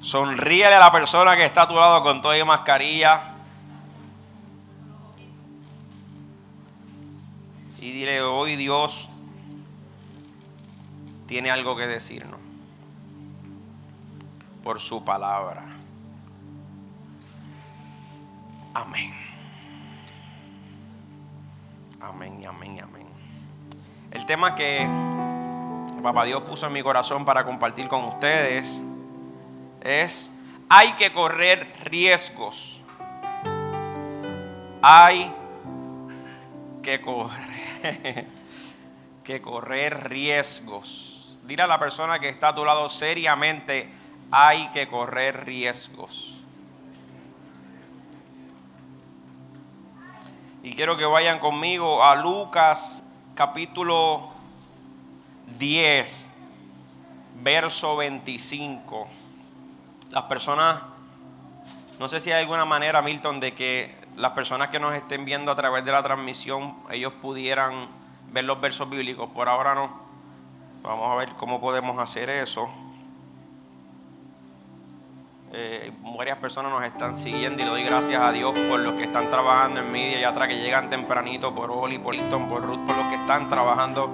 Sonríele a la persona que está a tu lado con toda mascarilla. Y dile, hoy Dios tiene algo que decirnos por su palabra. Amén. Amén, amén, amén. El tema que Papá Dios puso en mi corazón para compartir con ustedes es, hay que correr riesgos. Hay que correr, que correr riesgos. Dile a la persona que está a tu lado seriamente, hay que correr riesgos. Y quiero que vayan conmigo a Lucas capítulo 10, verso 25. Las personas, no sé si hay alguna manera, Milton, de que las personas que nos estén viendo a través de la transmisión, ellos pudieran ver los versos bíblicos. Por ahora no. Vamos a ver cómo podemos hacer eso. Eh, varias personas nos están siguiendo y le doy gracias a Dios por los que están trabajando en media y atrás, que llegan tempranito, por Oli, por Hilton, por Ruth, por los que están trabajando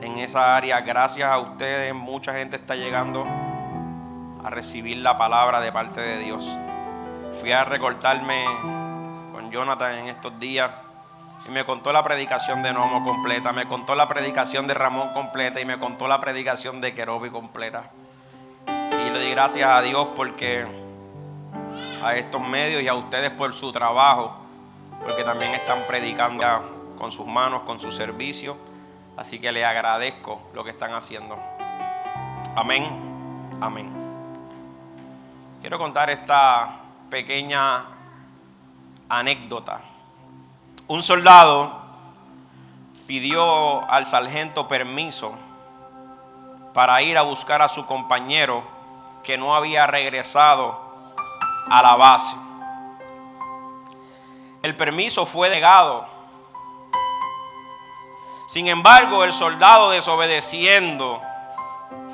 en esa área. Gracias a ustedes, mucha gente está llegando a recibir la palabra de parte de Dios. Fui a recortarme con Jonathan en estos días y me contó la predicación de Nomo completa, me contó la predicación de Ramón completa y me contó la predicación de Kerobi completa. Y le di gracias a Dios porque a estos medios y a ustedes por su trabajo, porque también están predicando con sus manos, con su servicio. Así que le agradezco lo que están haciendo. Amén. Amén. Quiero contar esta pequeña anécdota. Un soldado pidió al sargento permiso para ir a buscar a su compañero que no había regresado a la base. El permiso fue negado sin embargo, el soldado desobedeciendo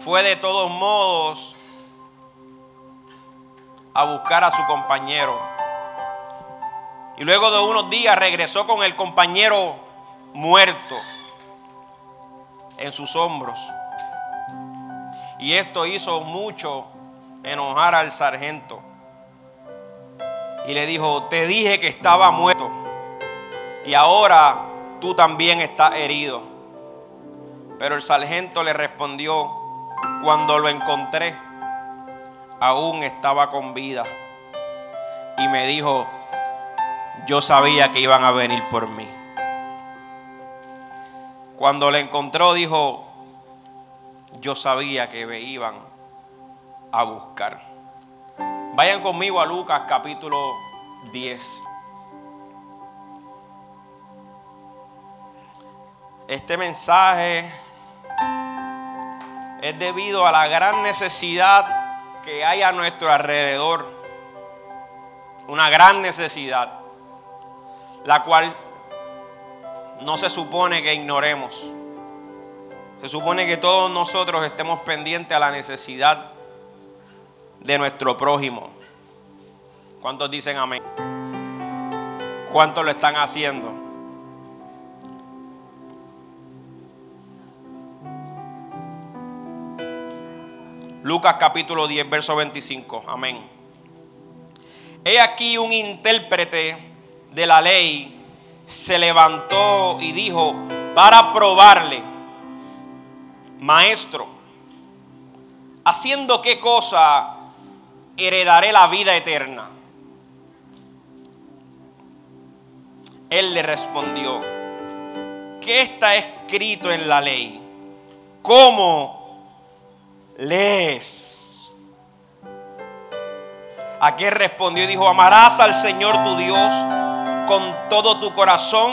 fue de todos modos a buscar a su compañero. Y luego de unos días regresó con el compañero muerto en sus hombros. Y esto hizo mucho enojar al sargento. Y le dijo, te dije que estaba muerto. Y ahora tú también estás herido. Pero el sargento le respondió, cuando lo encontré, aún estaba con vida. Y me dijo, yo sabía que iban a venir por mí. Cuando le encontró, dijo, yo sabía que me iban a buscar. Vayan conmigo a Lucas capítulo 10. Este mensaje es debido a la gran necesidad que hay a nuestro alrededor. Una gran necesidad, la cual no se supone que ignoremos. Se supone que todos nosotros estemos pendientes a la necesidad de nuestro prójimo. ¿Cuántos dicen amén? ¿Cuántos lo están haciendo? Lucas capítulo 10, verso 25. Amén. He aquí un intérprete de la ley se levantó y dijo, para probarle, maestro, haciendo qué cosa heredaré la vida eterna. Él le respondió, ¿qué está escrito en la ley? ¿Cómo lees. Aquel respondió y dijo, amarás al Señor tu Dios con todo tu corazón,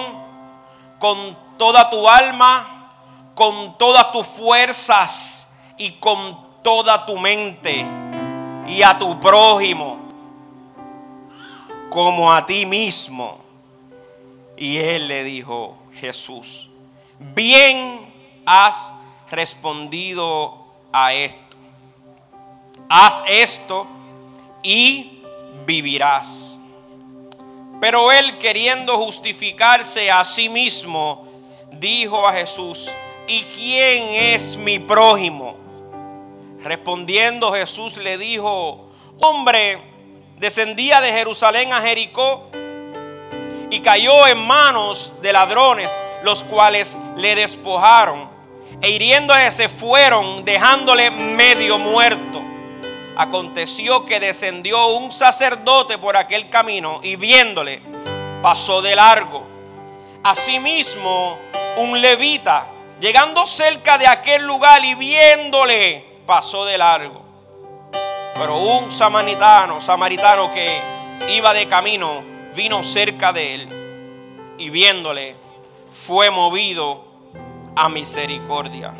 con toda tu alma, con todas tus fuerzas y con toda tu mente y a tu prójimo como a ti mismo. Y él le dijo, Jesús, bien has respondido a esto. Haz esto y vivirás. Pero él queriendo justificarse a sí mismo, dijo a Jesús, ¿y quién es mi prójimo? Respondiendo Jesús le dijo, hombre, descendía de Jerusalén a Jericó y cayó en manos de ladrones, los cuales le despojaron e hiriéndole se fueron, dejándole medio muerto. Aconteció que descendió un sacerdote por aquel camino y viéndole pasó de largo. Asimismo, un levita, llegando cerca de aquel lugar y viéndole, pasó de largo. Pero un samaritano, samaritano que iba de camino, vino cerca de él y viéndole, fue movido a misericordia.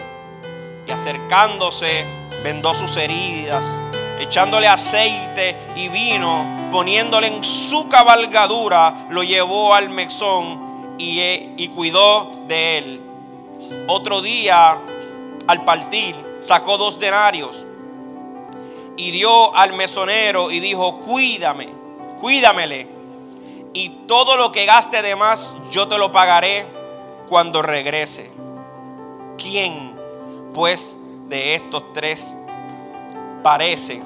Y acercándose, vendó sus heridas, echándole aceite y vino, poniéndole en su cabalgadura, lo llevó al mesón y, y cuidó de él. Otro día, al partir, sacó dos denarios y dio al mesonero y dijo, cuídame, cuídamele. Y todo lo que gaste de más, yo te lo pagaré cuando regrese. ¿Quién, pues, de estos tres parece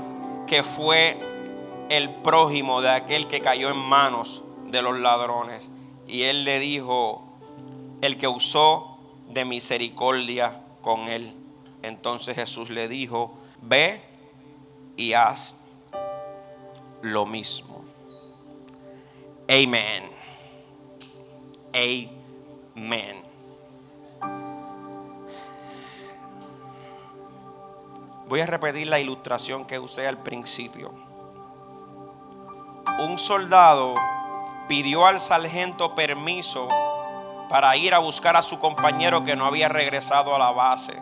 que fue el prójimo de aquel que cayó en manos de los ladrones? Y él le dijo, el que usó de misericordia con él. Entonces Jesús le dijo, ve y haz lo mismo. Amén. Amén. Voy a repetir la ilustración que usé al principio. Un soldado pidió al sargento permiso para ir a buscar a su compañero que no había regresado a la base.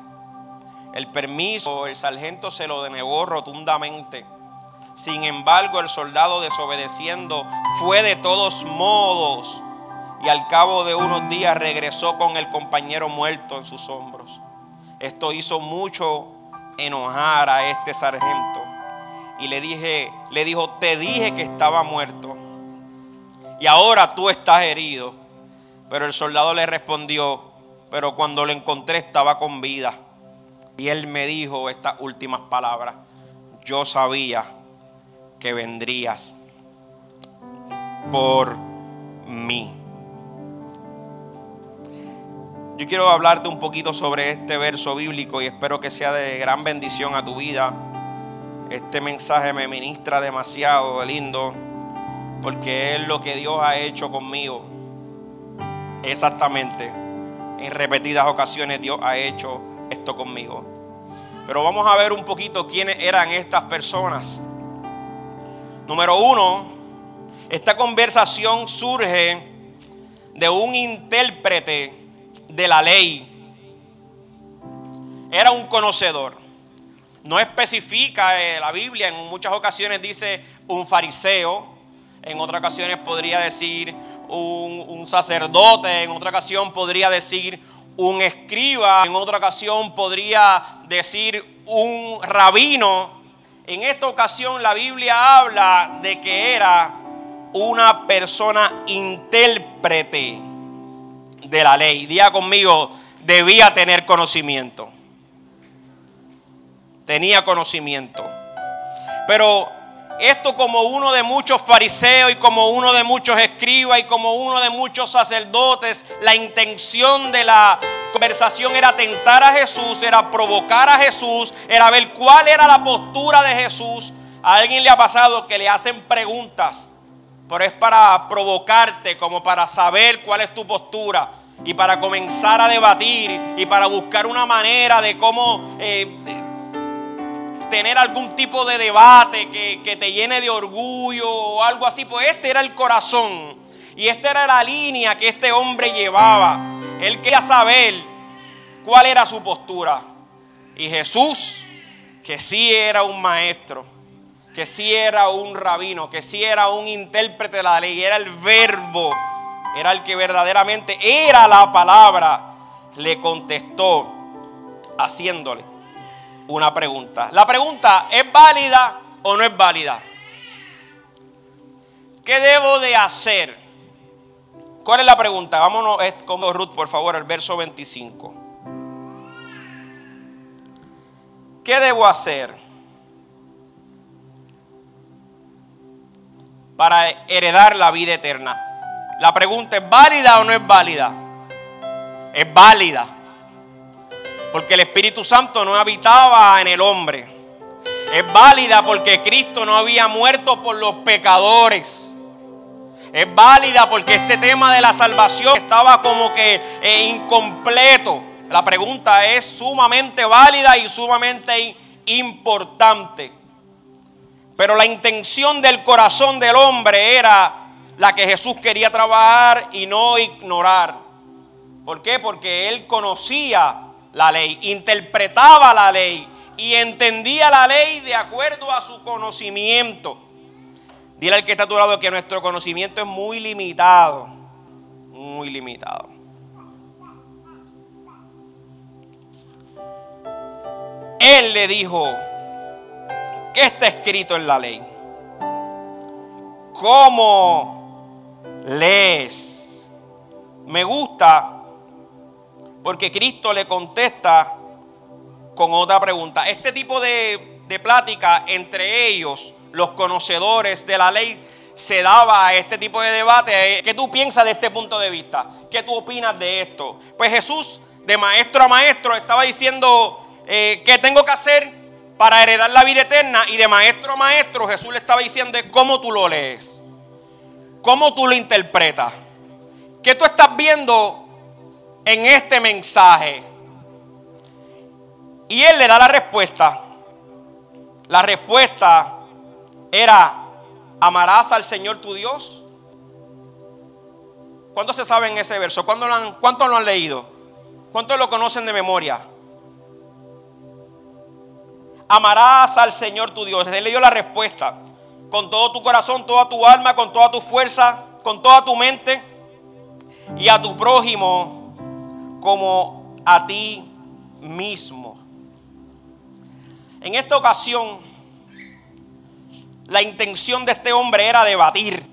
El permiso, el sargento se lo denegó rotundamente. Sin embargo, el soldado desobedeciendo fue de todos modos y al cabo de unos días regresó con el compañero muerto en sus hombros. Esto hizo mucho enojar a este sargento. Y le dije, le dijo, te dije que estaba muerto. Y ahora tú estás herido. Pero el soldado le respondió, pero cuando lo encontré estaba con vida. Y él me dijo estas últimas palabras. Yo sabía que vendrías por mí. Yo quiero hablarte un poquito sobre este verso bíblico y espero que sea de gran bendición a tu vida. Este mensaje me ministra demasiado lindo porque es lo que Dios ha hecho conmigo. Exactamente. En repetidas ocasiones Dios ha hecho esto conmigo. Pero vamos a ver un poquito quiénes eran estas personas. Número uno, esta conversación surge de un intérprete de la ley. Era un conocedor. No especifica eh, la Biblia, en muchas ocasiones dice un fariseo, en otras ocasiones podría decir un, un sacerdote, en otra ocasión podría decir un escriba, en otra ocasión podría decir un rabino. En esta ocasión la Biblia habla de que era una persona intérprete de la ley. Día conmigo, debía tener conocimiento. Tenía conocimiento. Pero esto como uno de muchos fariseos y como uno de muchos escribas y como uno de muchos sacerdotes, la intención de la conversación era tentar a Jesús, era provocar a Jesús, era ver cuál era la postura de Jesús. A alguien le ha pasado que le hacen preguntas pero es para provocarte, como para saber cuál es tu postura y para comenzar a debatir y para buscar una manera de cómo eh, tener algún tipo de debate que, que te llene de orgullo o algo así. Pues este era el corazón y esta era la línea que este hombre llevaba. Él quería saber cuál era su postura. Y Jesús, que sí era un maestro, que sí era un rabino, que sí era un intérprete de la ley, era el verbo, era el que verdaderamente era la palabra, le contestó haciéndole una pregunta. La pregunta, ¿es válida o no es válida? ¿Qué debo de hacer? ¿Cuál es la pregunta? Vámonos con Ruth, por favor, al verso 25. ¿Qué debo hacer para heredar la vida eterna? La pregunta es válida o no es válida. Es válida. Porque el Espíritu Santo no habitaba en el hombre. Es válida porque Cristo no había muerto por los pecadores. Es válida porque este tema de la salvación estaba como que eh, incompleto. La pregunta es sumamente válida y sumamente importante. Pero la intención del corazón del hombre era la que Jesús quería trabajar y no ignorar. ¿Por qué? Porque él conocía la ley, interpretaba la ley y entendía la ley de acuerdo a su conocimiento. Dile al que está a tu lado que nuestro conocimiento es muy limitado, muy limitado. Él le dijo, ¿qué está escrito en la ley? ¿Cómo lees? Me gusta porque Cristo le contesta con otra pregunta. Este tipo de, plática entre ellos, los conocedores de la ley, se daba a este tipo de debate. ¿Qué tú piensas de este punto de vista? ¿Qué tú opinas de esto? Pues Jesús, de maestro a maestro, estaba diciendo eh, qué tengo que hacer para heredar la vida eterna. Y de maestro a maestro, Jesús le estaba diciendo cómo tú lo lees, cómo tú lo interpretas, qué tú estás viendo en este mensaje. Y él le da la respuesta. La respuesta era, amarás al Señor tu Dios. ¿Cuántos se saben ese verso? ¿Cuántos lo han, cuántos lo han leído? ¿Cuántos lo conocen de memoria? Amarás al Señor tu Dios. Él le dio la respuesta. Con todo tu corazón, toda tu alma, con toda tu fuerza, con toda tu mente. Y a tu prójimo como a ti mismo. En esta ocasión, la intención de este hombre era debatir,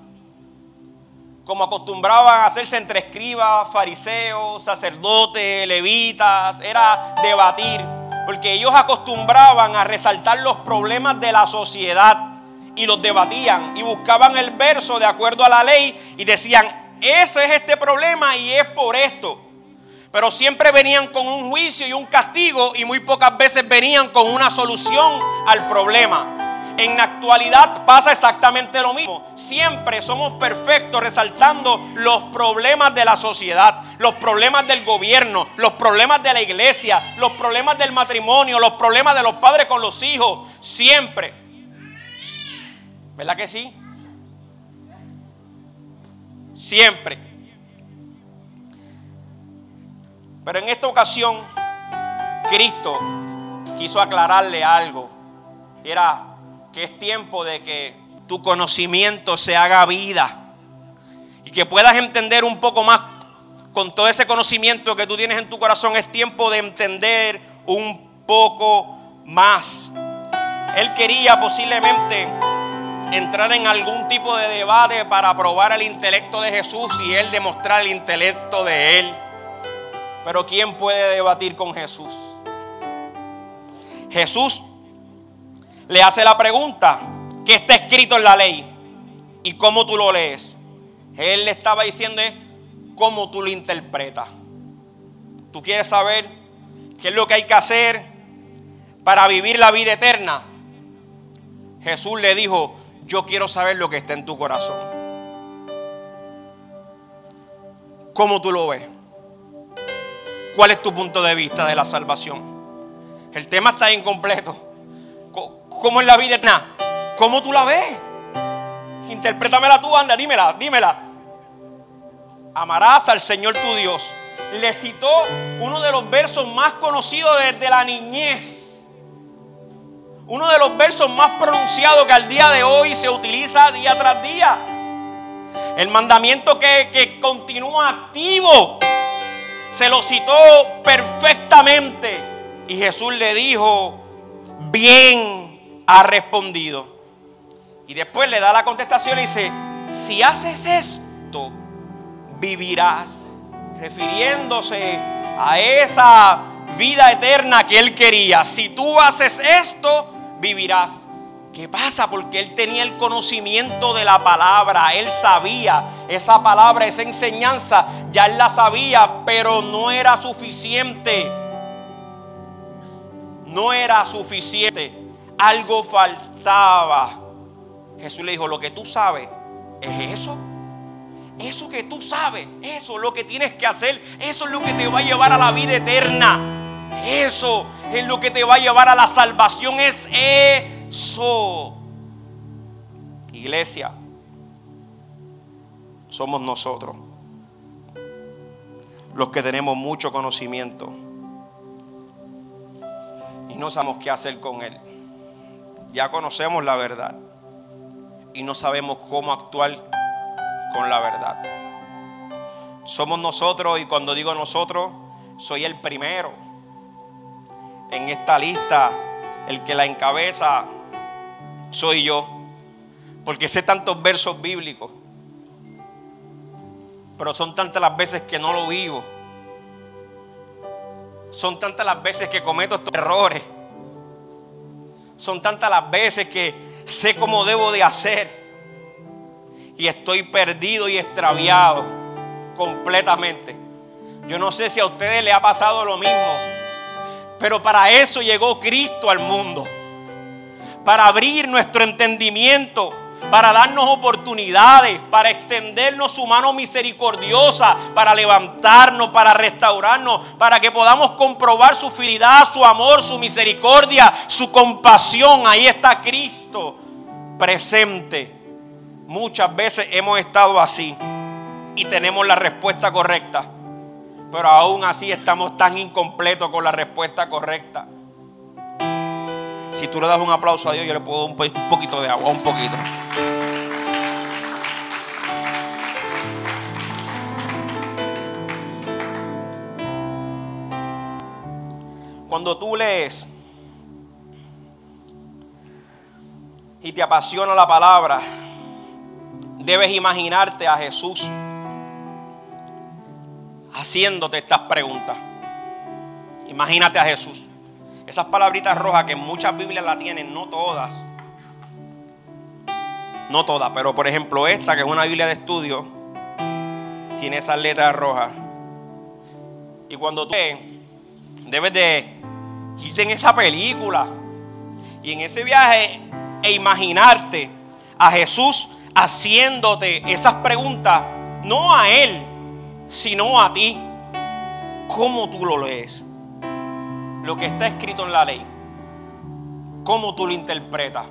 como acostumbraban a hacerse entre escribas, fariseos, sacerdotes, levitas, era debatir, porque ellos acostumbraban a resaltar los problemas de la sociedad y los debatían y buscaban el verso de acuerdo a la ley y decían, ese es este problema y es por esto. Pero siempre venían con un juicio y un castigo y muy pocas veces venían con una solución al problema. En la actualidad pasa exactamente lo mismo. Siempre somos perfectos resaltando los problemas de la sociedad, los problemas del gobierno, los problemas de la iglesia, los problemas del matrimonio, los problemas de los padres con los hijos. Siempre. ¿Verdad que sí? Siempre. Pero en esta ocasión, Cristo quiso aclararle algo. Era que es tiempo de que tu conocimiento se haga vida y que puedas entender un poco más con todo ese conocimiento que tú tienes en tu corazón. Es tiempo de entender un poco más. Él quería posiblemente entrar en algún tipo de debate para probar el intelecto de Jesús y él demostrar el intelecto de él. Pero ¿quién puede debatir con Jesús? Jesús le hace la pregunta, ¿qué está escrito en la ley? ¿Y cómo tú lo lees? Él le estaba diciendo cómo tú lo interpretas. ¿Tú quieres saber qué es lo que hay que hacer para vivir la vida eterna? Jesús le dijo, yo quiero saber lo que está en tu corazón. ¿Cómo tú lo ves? ¿Cuál es tu punto de vista de la salvación? El tema está incompleto. ¿Cómo es la vida eterna? ¿Cómo tú la ves? Interprétamela tú, anda, dímela, dímela. Amarás al Señor tu Dios. Le citó uno de los versos más conocidos desde la niñez. Uno de los versos más pronunciados que al día de hoy se utiliza día tras día. El mandamiento que, que continúa activo. Se lo citó perfectamente. Y Jesús le dijo, bien ha respondido. Y después le da la contestación y dice, si haces esto, vivirás. Refiriéndose a esa vida eterna que él quería. Si tú haces esto, vivirás. ¿Qué pasa? Porque él tenía el conocimiento de la palabra, él sabía esa palabra, esa enseñanza, ya él la sabía, pero no era suficiente. No era suficiente. Algo faltaba. Jesús le dijo, lo que tú sabes es eso. Eso que tú sabes, eso es lo que tienes que hacer, eso es lo que te va a llevar a la vida eterna. Eso es lo que te va a llevar a la salvación, es eso. Iglesia, somos nosotros los que tenemos mucho conocimiento y no sabemos qué hacer con él. Ya conocemos la verdad y no sabemos cómo actuar con la verdad. Somos nosotros y cuando digo nosotros, soy el primero en esta lista, el que la encabeza soy yo, porque sé tantos versos bíblicos, pero son tantas las veces que no lo vivo. Son tantas las veces que cometo estos errores. Son tantas las veces que sé cómo debo de hacer. Y estoy perdido y extraviado completamente. Yo no sé si a ustedes le ha pasado lo mismo, pero para eso llegó Cristo al mundo, para abrir nuestro entendimiento, para darnos oportunidades, para extendernos su mano misericordiosa, para levantarnos, para restaurarnos, para que podamos comprobar su fidelidad, su amor, su misericordia, su compasión. Ahí está Cristo presente Muchas veces hemos estado así y tenemos la respuesta correcta, pero aún así estamos tan incompletos con la respuesta correcta. Si tú le das un aplauso a Dios, yo le puedo un, un poquito de agua, un poquito. Cuando tú lees y te apasiona la palabra, debes imaginarte a Jesús haciéndote estas preguntas. Imagínate a Jesús. Esas palabritas rojas que muchas Biblias la tienen, no todas. No todas, pero por ejemplo esta, que es una Biblia de estudio, tiene esas letras rojas. Y cuando tú debes de irte en esa película y en ese viaje e imaginarte a Jesús haciéndote esas preguntas, no a Él, sino a ti. ¿Cómo tú lo lees? Lo que está escrito en la ley. ¿Cómo tú lo interpretas?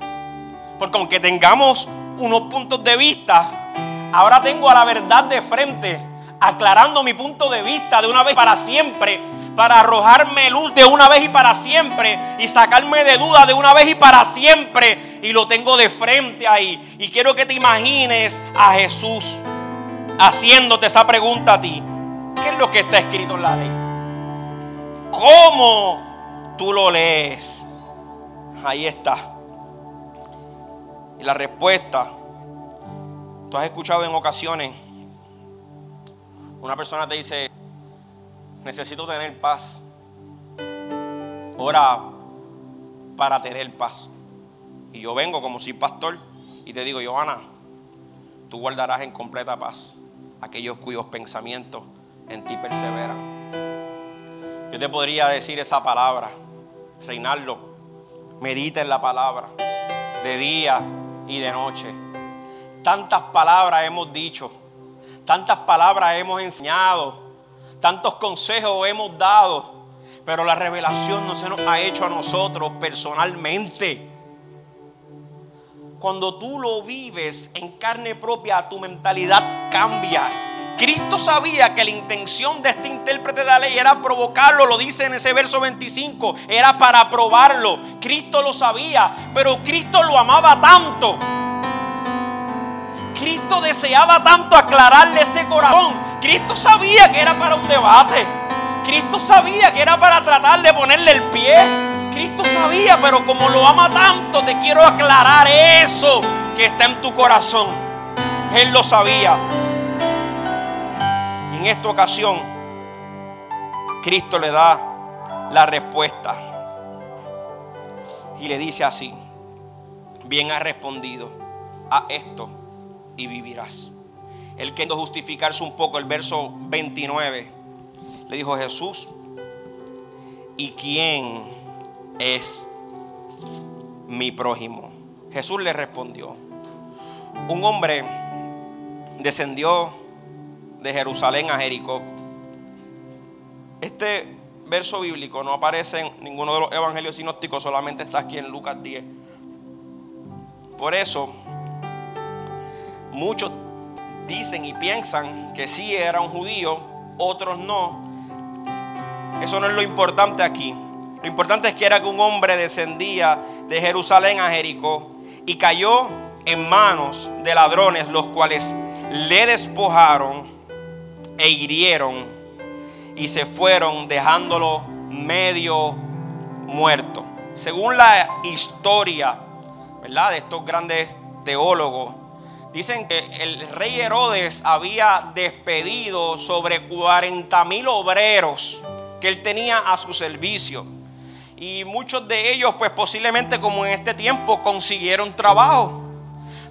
Porque aunque tengamos unos puntos de vista, ahora tengo a la verdad de frente, aclarando mi punto de vista de una vez para siempre para arrojarme luz de una vez y para siempre y sacarme de duda de una vez y para siempre. Y lo tengo de frente ahí. Y quiero que te imagines a Jesús haciéndote esa pregunta a ti. ¿Qué es lo que está escrito en la ley? ¿Cómo tú lo lees? Ahí está. Y la respuesta, tú has escuchado en ocasiones, una persona te dice, necesito tener paz. Ora para tener paz. Y yo vengo como si pastor y te digo, Johanna, tú guardarás en completa paz aquellos cuyos pensamientos en ti perseveran. Yo te podría decir esa palabra, Reinaldo, medita en la palabra, de día y de noche. Tantas palabras hemos dicho, tantas palabras hemos enseñado, tantos consejos hemos dado, pero la revelación no se nos ha hecho a nosotros personalmente. Cuando tú lo vives en carne propia, tu mentalidad cambia. Cristo sabía que la intención de este intérprete de la ley era provocarlo, lo dice en ese verso 25, era para probarlo. Cristo lo sabía, pero Cristo lo amaba tanto Cristo deseaba tanto aclararle ese corazón. Cristo sabía que era para un debate. Cristo sabía que era para tratar de ponerle el pie. Cristo sabía, pero como lo ama tanto, te quiero aclarar eso que está en tu corazón. Él lo sabía. En esta ocasión, Cristo le da la respuesta. Y le dice así, bien ha respondido a esto y vivirás. Él queriendo justificarse un poco el verso 29, le dijo Jesús, ¿y quién es mi prójimo? Jesús le respondió, un hombre descendió de Jerusalén a Jericó. Este verso bíblico no aparece en ninguno de los evangelios sinópticos, solamente está aquí en Lucas 10. Por eso, muchos dicen y piensan que sí era un judío, otros no. Eso no es lo importante aquí. Lo importante es que era que un hombre descendía de Jerusalén a Jericó y cayó en manos de ladrones, los cuales le despojaron e hirieron y se fueron dejándolo medio muerto. Según la historia, ¿verdad? De estos grandes teólogos, dicen que el rey Herodes había despedido sobre 40 mil obreros que él tenía a su servicio. Y muchos de ellos, pues posiblemente como en este tiempo, consiguieron trabajo.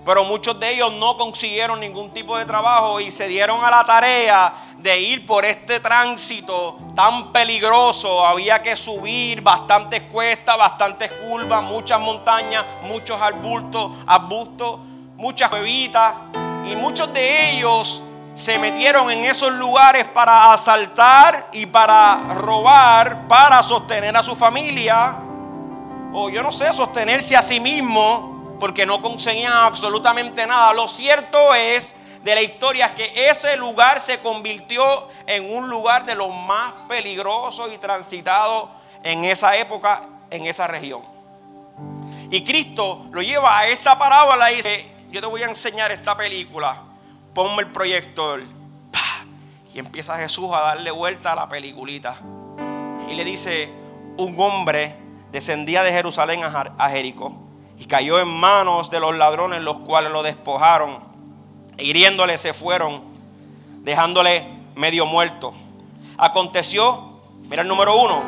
Pero muchos de ellos no consiguieron ningún tipo de trabajo y se dieron a la tarea de ir por este tránsito tan peligroso. Había que subir bastantes cuestas, bastantes curvas, muchas montañas, muchos arbustos, arbustos, muchas cuevitas. Y muchos de ellos se metieron en esos lugares para asaltar y para robar, para sostener a su familia. O yo no sé, sostenerse a sí mismo porque no conseguían absolutamente nada. Lo cierto es de la historia que ese lugar se convirtió en un lugar de los más peligrosos y transitados en esa época, en esa región. Y Cristo lo lleva a esta parábola y dice, yo te voy a enseñar esta película, ponme el proyector. Y empieza Jesús a darle vuelta a la peliculita. Y le dice, un hombre descendía de Jerusalén a Jericó y cayó en manos de los ladrones, los cuales lo despojaron, e hiriéndole se fueron, dejándole medio muerto. Aconteció, mira el número uno,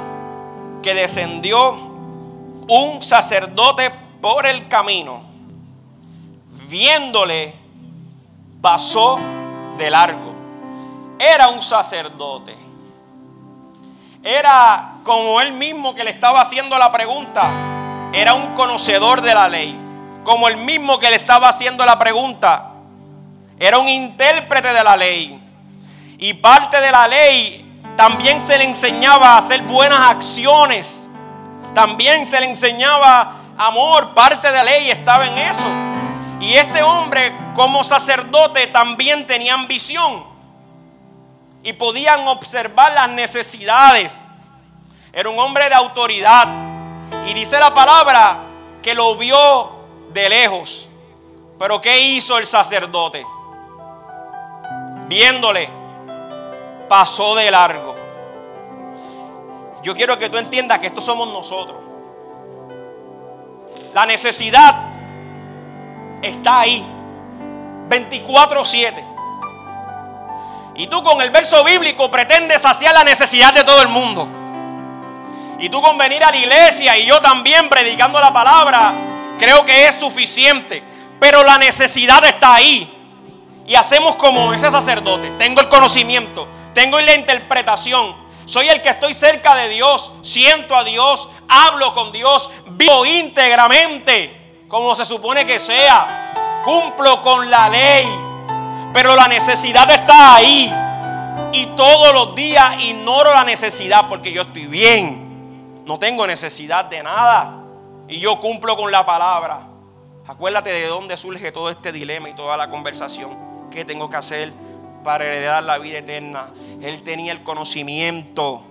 que descendió un sacerdote por el camino, viéndole, pasó de largo. Era un sacerdote. Era como él mismo que le estaba haciendo la pregunta era un conocedor de la ley, como el mismo que le estaba haciendo la pregunta. Era un intérprete de la ley. Y parte de la ley también se le enseñaba a hacer buenas acciones. También se le enseñaba amor. Parte de la ley estaba en eso. Y este hombre como sacerdote también tenía ambición. Y podían observar las necesidades. Era un hombre de autoridad y dice la palabra que lo vio de lejos. Pero ¿qué hizo el sacerdote? Viéndole, pasó de largo. Yo quiero que tú entiendas que estos somos nosotros. La necesidad está ahí. 24-7. Y tú con el verso bíblico pretendes saciar la necesidad de todo el mundo. Y tú con venir a la iglesia y yo también predicando la palabra, creo que es suficiente. Pero la necesidad está ahí. Y hacemos como ese sacerdote. Tengo el conocimiento, tengo la interpretación. Soy el que estoy cerca de Dios, siento a Dios, hablo con Dios, vivo íntegramente, como se supone que sea. Cumplo con la ley. Pero la necesidad está ahí. Y todos los días ignoro la necesidad porque yo estoy bien. No tengo necesidad de nada. Y yo cumplo con la palabra. Acuérdate de dónde surge todo este dilema y toda la conversación. ¿Qué tengo que hacer para heredar la vida eterna? Él tenía el conocimiento.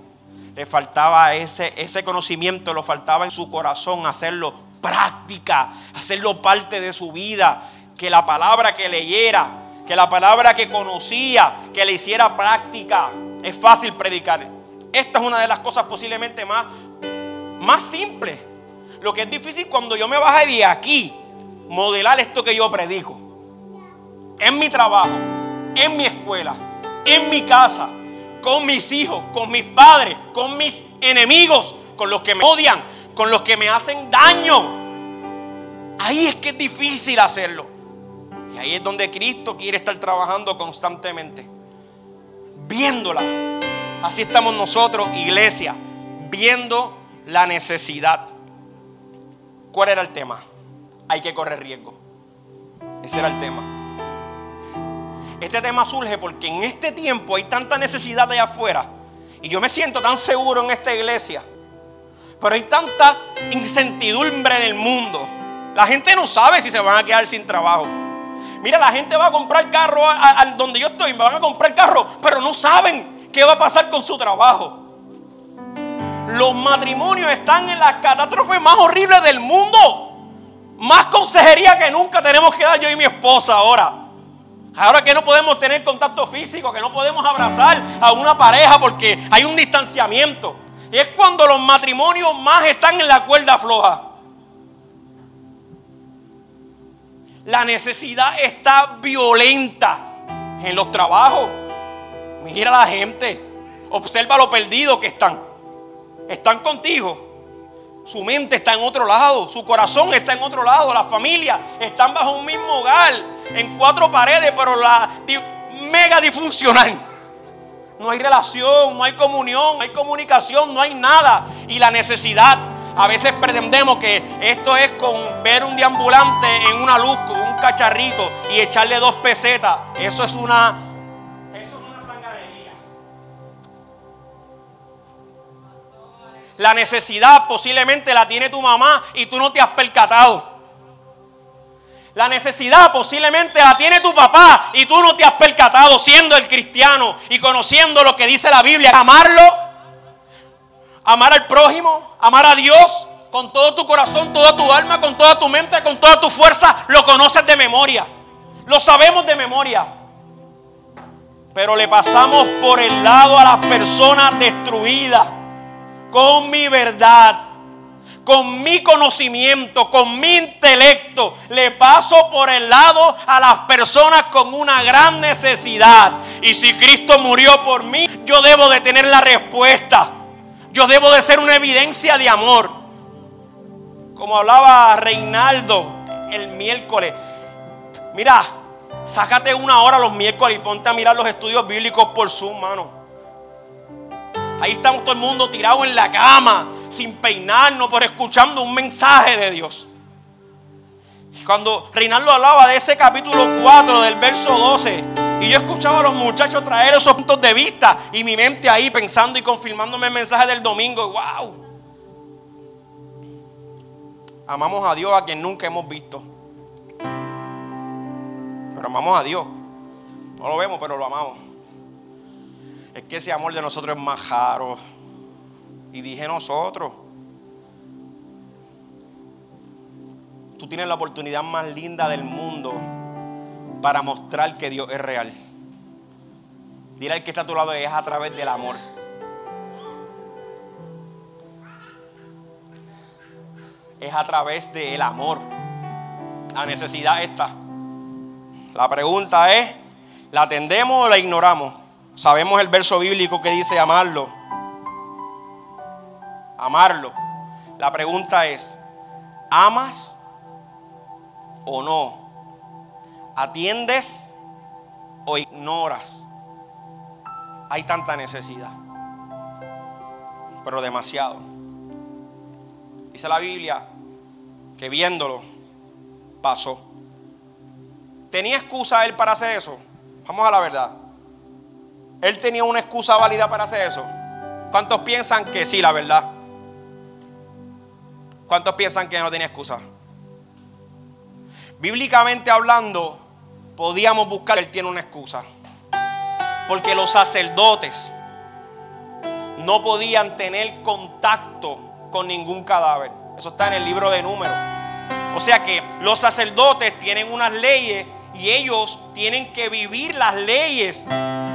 Le faltaba ese, ese conocimiento, lo faltaba en su corazón, hacerlo práctica, hacerlo parte de su vida. Que la palabra que leyera, que la palabra que conocía, que le hiciera práctica. Es fácil predicar. Esta es una de las cosas posiblemente más más simple. Lo que es difícil cuando yo me baje de aquí, modelar esto que yo predico. en mi trabajo, en mi escuela, en mi casa, con mis hijos, con mis padres, con mis enemigos, con los que me odian, con los que me hacen daño. Ahí es que es difícil hacerlo. Y ahí es donde Cristo quiere estar trabajando constantemente. Viéndola. Así estamos nosotros, iglesia, viendo la necesidad. ¿Cuál era el tema? Hay que correr riesgo. Ese era el tema. Este tema surge porque en este tiempo hay tanta necesidad allá afuera. Y yo me siento tan seguro en esta iglesia. Pero hay tanta incertidumbre en el mundo. La gente no sabe si se van a quedar sin trabajo. Mira, la gente va a comprar carro a, donde yo estoy, me van a comprar carro, pero no saben qué va a pasar con su trabajo. Los matrimonios están en la catástrofe más horrible del mundo. Más consejería que nunca tenemos que dar yo y mi esposa ahora. Ahora que no podemos tener contacto físico, que no podemos abrazar a una pareja porque hay un distanciamiento. Y es cuando los matrimonios más están en la cuerda floja. La necesidad está violenta en los trabajos. Mira a la gente. Observa lo perdido que están. Están contigo. Su mente está en otro lado. Su corazón está en otro lado. La familia están bajo un mismo hogar. En cuatro paredes, pero la mega disfuncional. No hay relación, no hay comunión, no hay comunicación, no hay nada. Y la necesidad a veces pretendemos que esto es con ver un deambulante en una luz un cacharrito y echarle dos pesetas. Eso es una, La necesidad posiblemente la tiene tu mamá y tú no te has percatado. La necesidad posiblemente la tiene tu papá y tú no te has percatado siendo el cristiano y conociendo lo que dice la Biblia. Amarlo amar al prójimo, amar a Dios con todo tu corazón, toda tu alma, con toda tu mente, con toda tu fuerza, lo conoces de memoria. Lo sabemos de memoria. Pero le pasamos por el lado a las personas destruidas con mi verdad, con mi conocimiento, con mi intelecto. Le paso por el lado a las personas con una gran necesidad. Y si Cristo murió por mí, yo debo de tener la respuesta. Yo debo de ser una evidencia de amor. Como hablaba Reinaldo el miércoles. Mira, sácate una hora los miércoles y ponte a mirar los estudios bíblicos por Zoom, mano. Ahí estamos todo el mundo tirado en la cama, sin peinarnos, por escuchando un mensaje de Dios. Cuando Reinaldo hablaba de ese capítulo 4 del verso 12, y yo escuchaba a los muchachos traer esos puntos de vista y mi mente ahí pensando y confirmándome el mensaje del domingo. ¡Wow! Amamos a Dios a quien nunca hemos visto. Pero amamos a Dios. No lo vemos, pero lo amamos. Es que ese amor de nosotros es más raro. Y dije nosotros. Tú tienes la oportunidad más linda del mundo para mostrar que Dios es real. Dile al que está a tu lado, es a través del amor. Es a través del amor. La necesidad está. La pregunta es, ¿la atendemos o la ignoramos? Sabemos el verso bíblico que dice amarlo. Amarlo. La pregunta es, ¿amas o no atiendes o ignoras. Hay tanta necesidad, pero demasiado. Dice la Biblia que viéndolo pasó. ¿Tenía excusa él para hacer eso? Vamos a la verdad. ¿Él tenía una excusa válida para hacer eso? ¿Cuántos piensan que sí, la verdad? ¿Cuántos piensan que no tenía excusa? Bíblicamente hablando, podíamos buscar, él tiene una excusa. Porque los sacerdotes no podían tener contacto con ningún cadáver. Eso está en el libro de números. O sea que los sacerdotes tienen unas leyes y ellos tienen que vivir las leyes.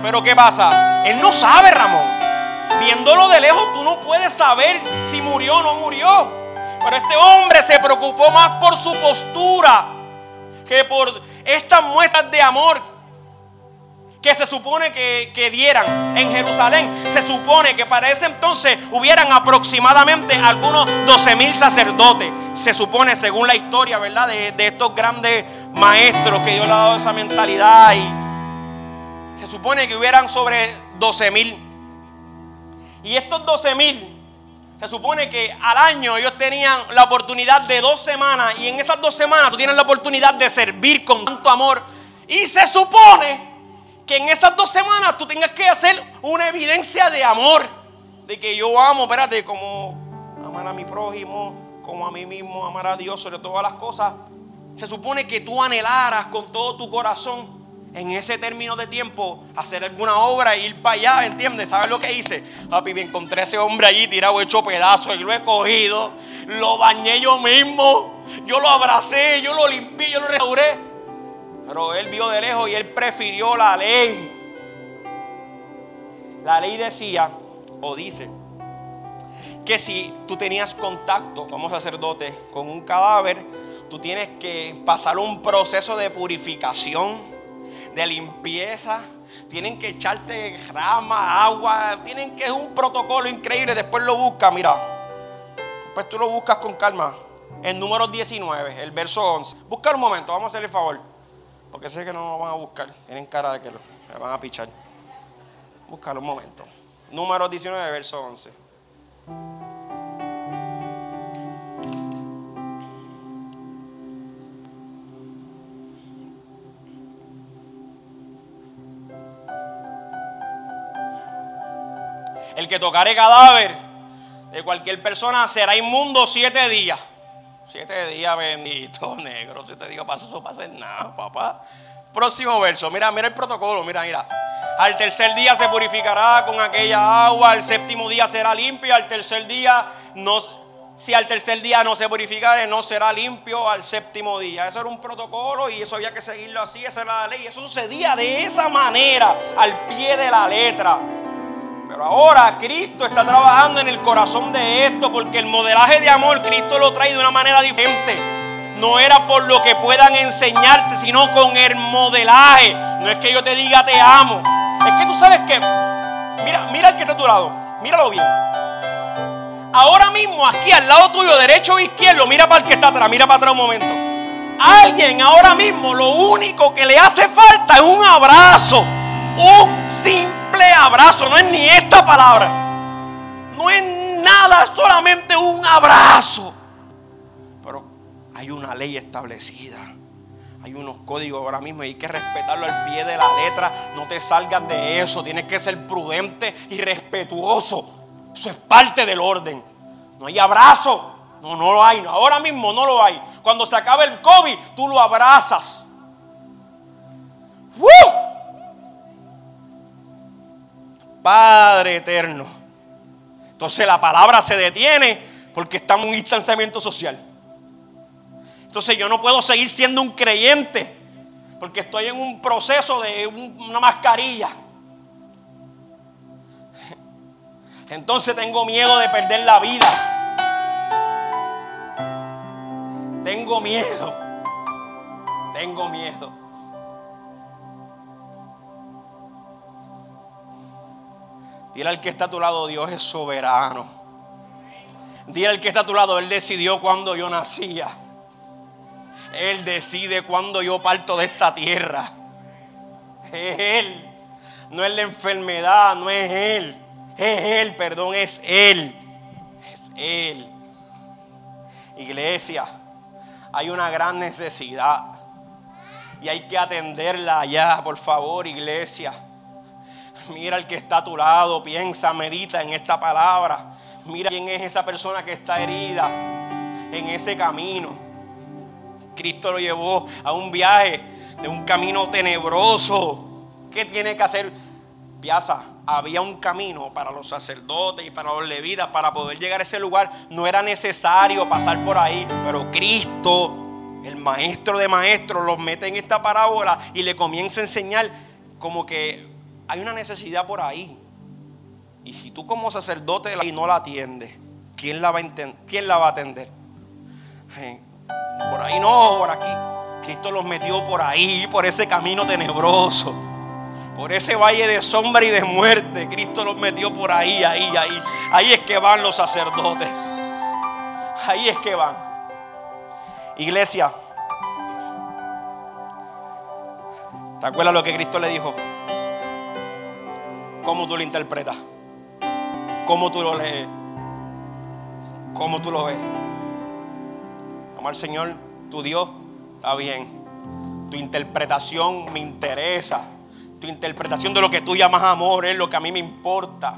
Pero ¿qué pasa? Él no sabe, Ramón. Viéndolo de lejos, tú no puedes saber si murió o no murió. Pero este hombre se preocupó más por su postura que por estas muestras de amor que se supone que, que, dieran en Jerusalén, se supone que para ese entonces hubieran aproximadamente algunos 12 mil sacerdotes. Se supone, según la historia, ¿verdad? De, de, estos grandes maestros que Dios le ha dado esa mentalidad. Y se supone que hubieran sobre 12 mil. Y estos 12 mil se supone que al año ellos tenían la oportunidad de dos semanas y en esas dos semanas tú tienes la oportunidad de servir con tanto amor. Y se supone que en esas dos semanas tú tengas que hacer una evidencia de amor. De que yo amo, espérate, como amar a mi prójimo, como a mí mismo, amar a Dios sobre todas las cosas. Se supone que tú anhelaras con todo tu corazón en ese término de tiempo hacer alguna obra e ir para allá, ¿entiendes? ¿Sabes lo que hice? Papi, me encontré a ese hombre allí tirado, hecho pedazos y lo he cogido, lo bañé yo mismo, yo lo abracé, yo lo limpié, yo lo restauré. Pero él vio de lejos y él prefirió la ley. La ley decía, o dice, que si tú tenías contacto como sacerdote con un cadáver, tú tienes que pasar un proceso de purificación de limpieza. Tienen que echarte rama, agua. Tienen que es un protocolo increíble. Después lo buscas, mira. Después tú lo buscas con calma. En número 19, el verso 11. Búscalo un momento, vamos a hacerle el favor. Porque sé que no lo van a buscar. Tienen cara de que lo van a pichar. Búscalo un momento. Número 19, verso 11. El que tocare cadáver de cualquier persona será inmundo siete días. Siete días, bendito, negro. Siete días para eso pasa nada, papá. Próximo verso. Mira, mira el protocolo. Mira, mira. Al tercer día se purificará con aquella agua. Al séptimo día será limpio. Al tercer día no. Si al tercer día no se purificare, no será limpio al séptimo día. Eso era un protocolo y eso había que seguirlo así. Esa era la ley. Eso sucedía de esa manera, al pie de la letra. Pero ahora Cristo está trabajando en el corazón de esto porque el modelaje de amor Cristo lo trae de una manera diferente. No era por lo que puedan enseñarte, sino con el modelaje. No es que yo te diga te amo. Es que tú sabes que, mira, mira el que está a tu lado, míralo bien. Ahora mismo aquí al lado tuyo, derecho o izquierdo, mira para el que está atrás, mira para atrás un momento. Alguien ahora mismo lo único que le hace falta es un abrazo, un simple abrazo, no es ni esta palabra. No es nada, solamente un abrazo. Pero hay una ley establecida. Hay unos códigos ahora mismo y hay que respetarlo al pie de la letra. No te salgas de eso. Tienes que ser prudente y respetuoso. Eso es parte del orden. No hay abrazo. No, no lo hay. Ahora mismo no lo hay. Cuando se acabe el COVID, tú lo abrazas. Padre eterno. Entonces la palabra se detiene porque estamos en un distanciamiento social. Entonces yo no puedo seguir siendo un creyente porque estoy en un proceso de una mascarilla. Entonces tengo miedo de perder la vida. Tengo miedo. Tengo miedo. Dile al que está a tu lado, Dios es soberano. Dile al que está a tu lado, Él decidió cuando yo nacía. Él decide cuando yo parto de esta tierra. Es Él. No es la enfermedad, no es Él. Es Él, perdón, es Él. Es Él. Iglesia, hay una gran necesidad. Y hay que atenderla ya, por favor, iglesia. Mira al que está a tu lado, piensa, medita en esta palabra. Mira quién es esa persona que está herida en ese camino. Cristo lo llevó a un viaje de un camino tenebroso. ¿Qué tiene que hacer? Piazza, había un camino para los sacerdotes y para los levitas para poder llegar a ese lugar. No era necesario pasar por ahí, pero Cristo, el maestro de maestros, los mete en esta parábola y le comienza a enseñar como que hay una necesidad por ahí. Y si tú como sacerdote y no la atiendes, ¿quién la va a, ¿quién la va a atender? Por ahí no, por aquí. Cristo los metió por ahí, por ese camino tenebroso. Por ese valle de sombra y de muerte. Cristo los metió por ahí, ahí, ahí. Ahí es que van los sacerdotes. Ahí es que van. Iglesia. ¿Te acuerdas lo que Cristo le dijo? ¿Cómo tú lo interpretas? ¿Cómo tú lo lees? ¿Cómo tú lo ves? Amar Señor, tu Dios, está bien. Tu interpretación me interesa. Tu interpretación de lo que tú llamas amor es lo que a mí me importa.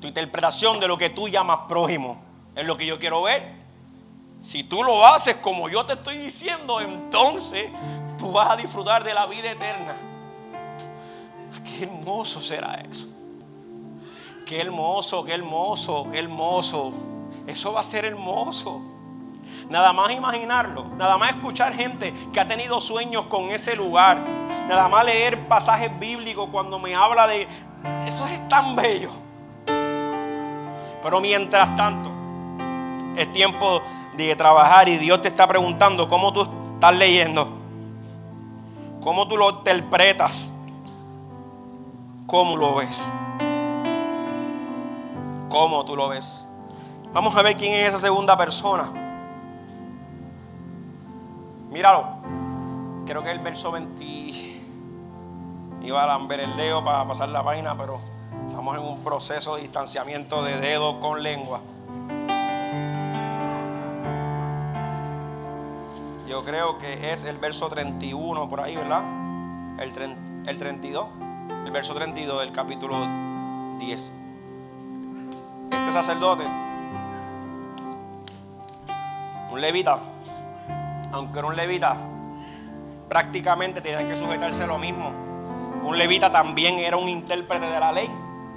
Tu interpretación de lo que tú llamas prójimo es lo que yo quiero ver. Si tú lo haces como yo te estoy diciendo, entonces tú vas a disfrutar de la vida eterna. Qué hermoso será eso. Qué hermoso, qué hermoso, qué hermoso. Eso va a ser hermoso. Nada más imaginarlo, nada más escuchar gente que ha tenido sueños con ese lugar, nada más leer pasajes bíblicos cuando me habla de... Eso es tan bello. Pero mientras tanto, es tiempo de trabajar y Dios te está preguntando cómo tú estás leyendo, cómo tú lo interpretas, cómo lo ves, cómo tú lo ves. Vamos a ver quién es esa segunda persona. Míralo. Creo que el verso 20. Iba a lamber el dedo para pasar la página, pero estamos en un proceso de distanciamiento de dedo con lengua. Yo creo que es el verso 31 por ahí, ¿verdad? El, el 32. El verso 32 del capítulo 10. Este sacerdote, un levita, aunque era un levita, prácticamente tenía que sujetarse a lo mismo. Un levita también era un intérprete de la ley,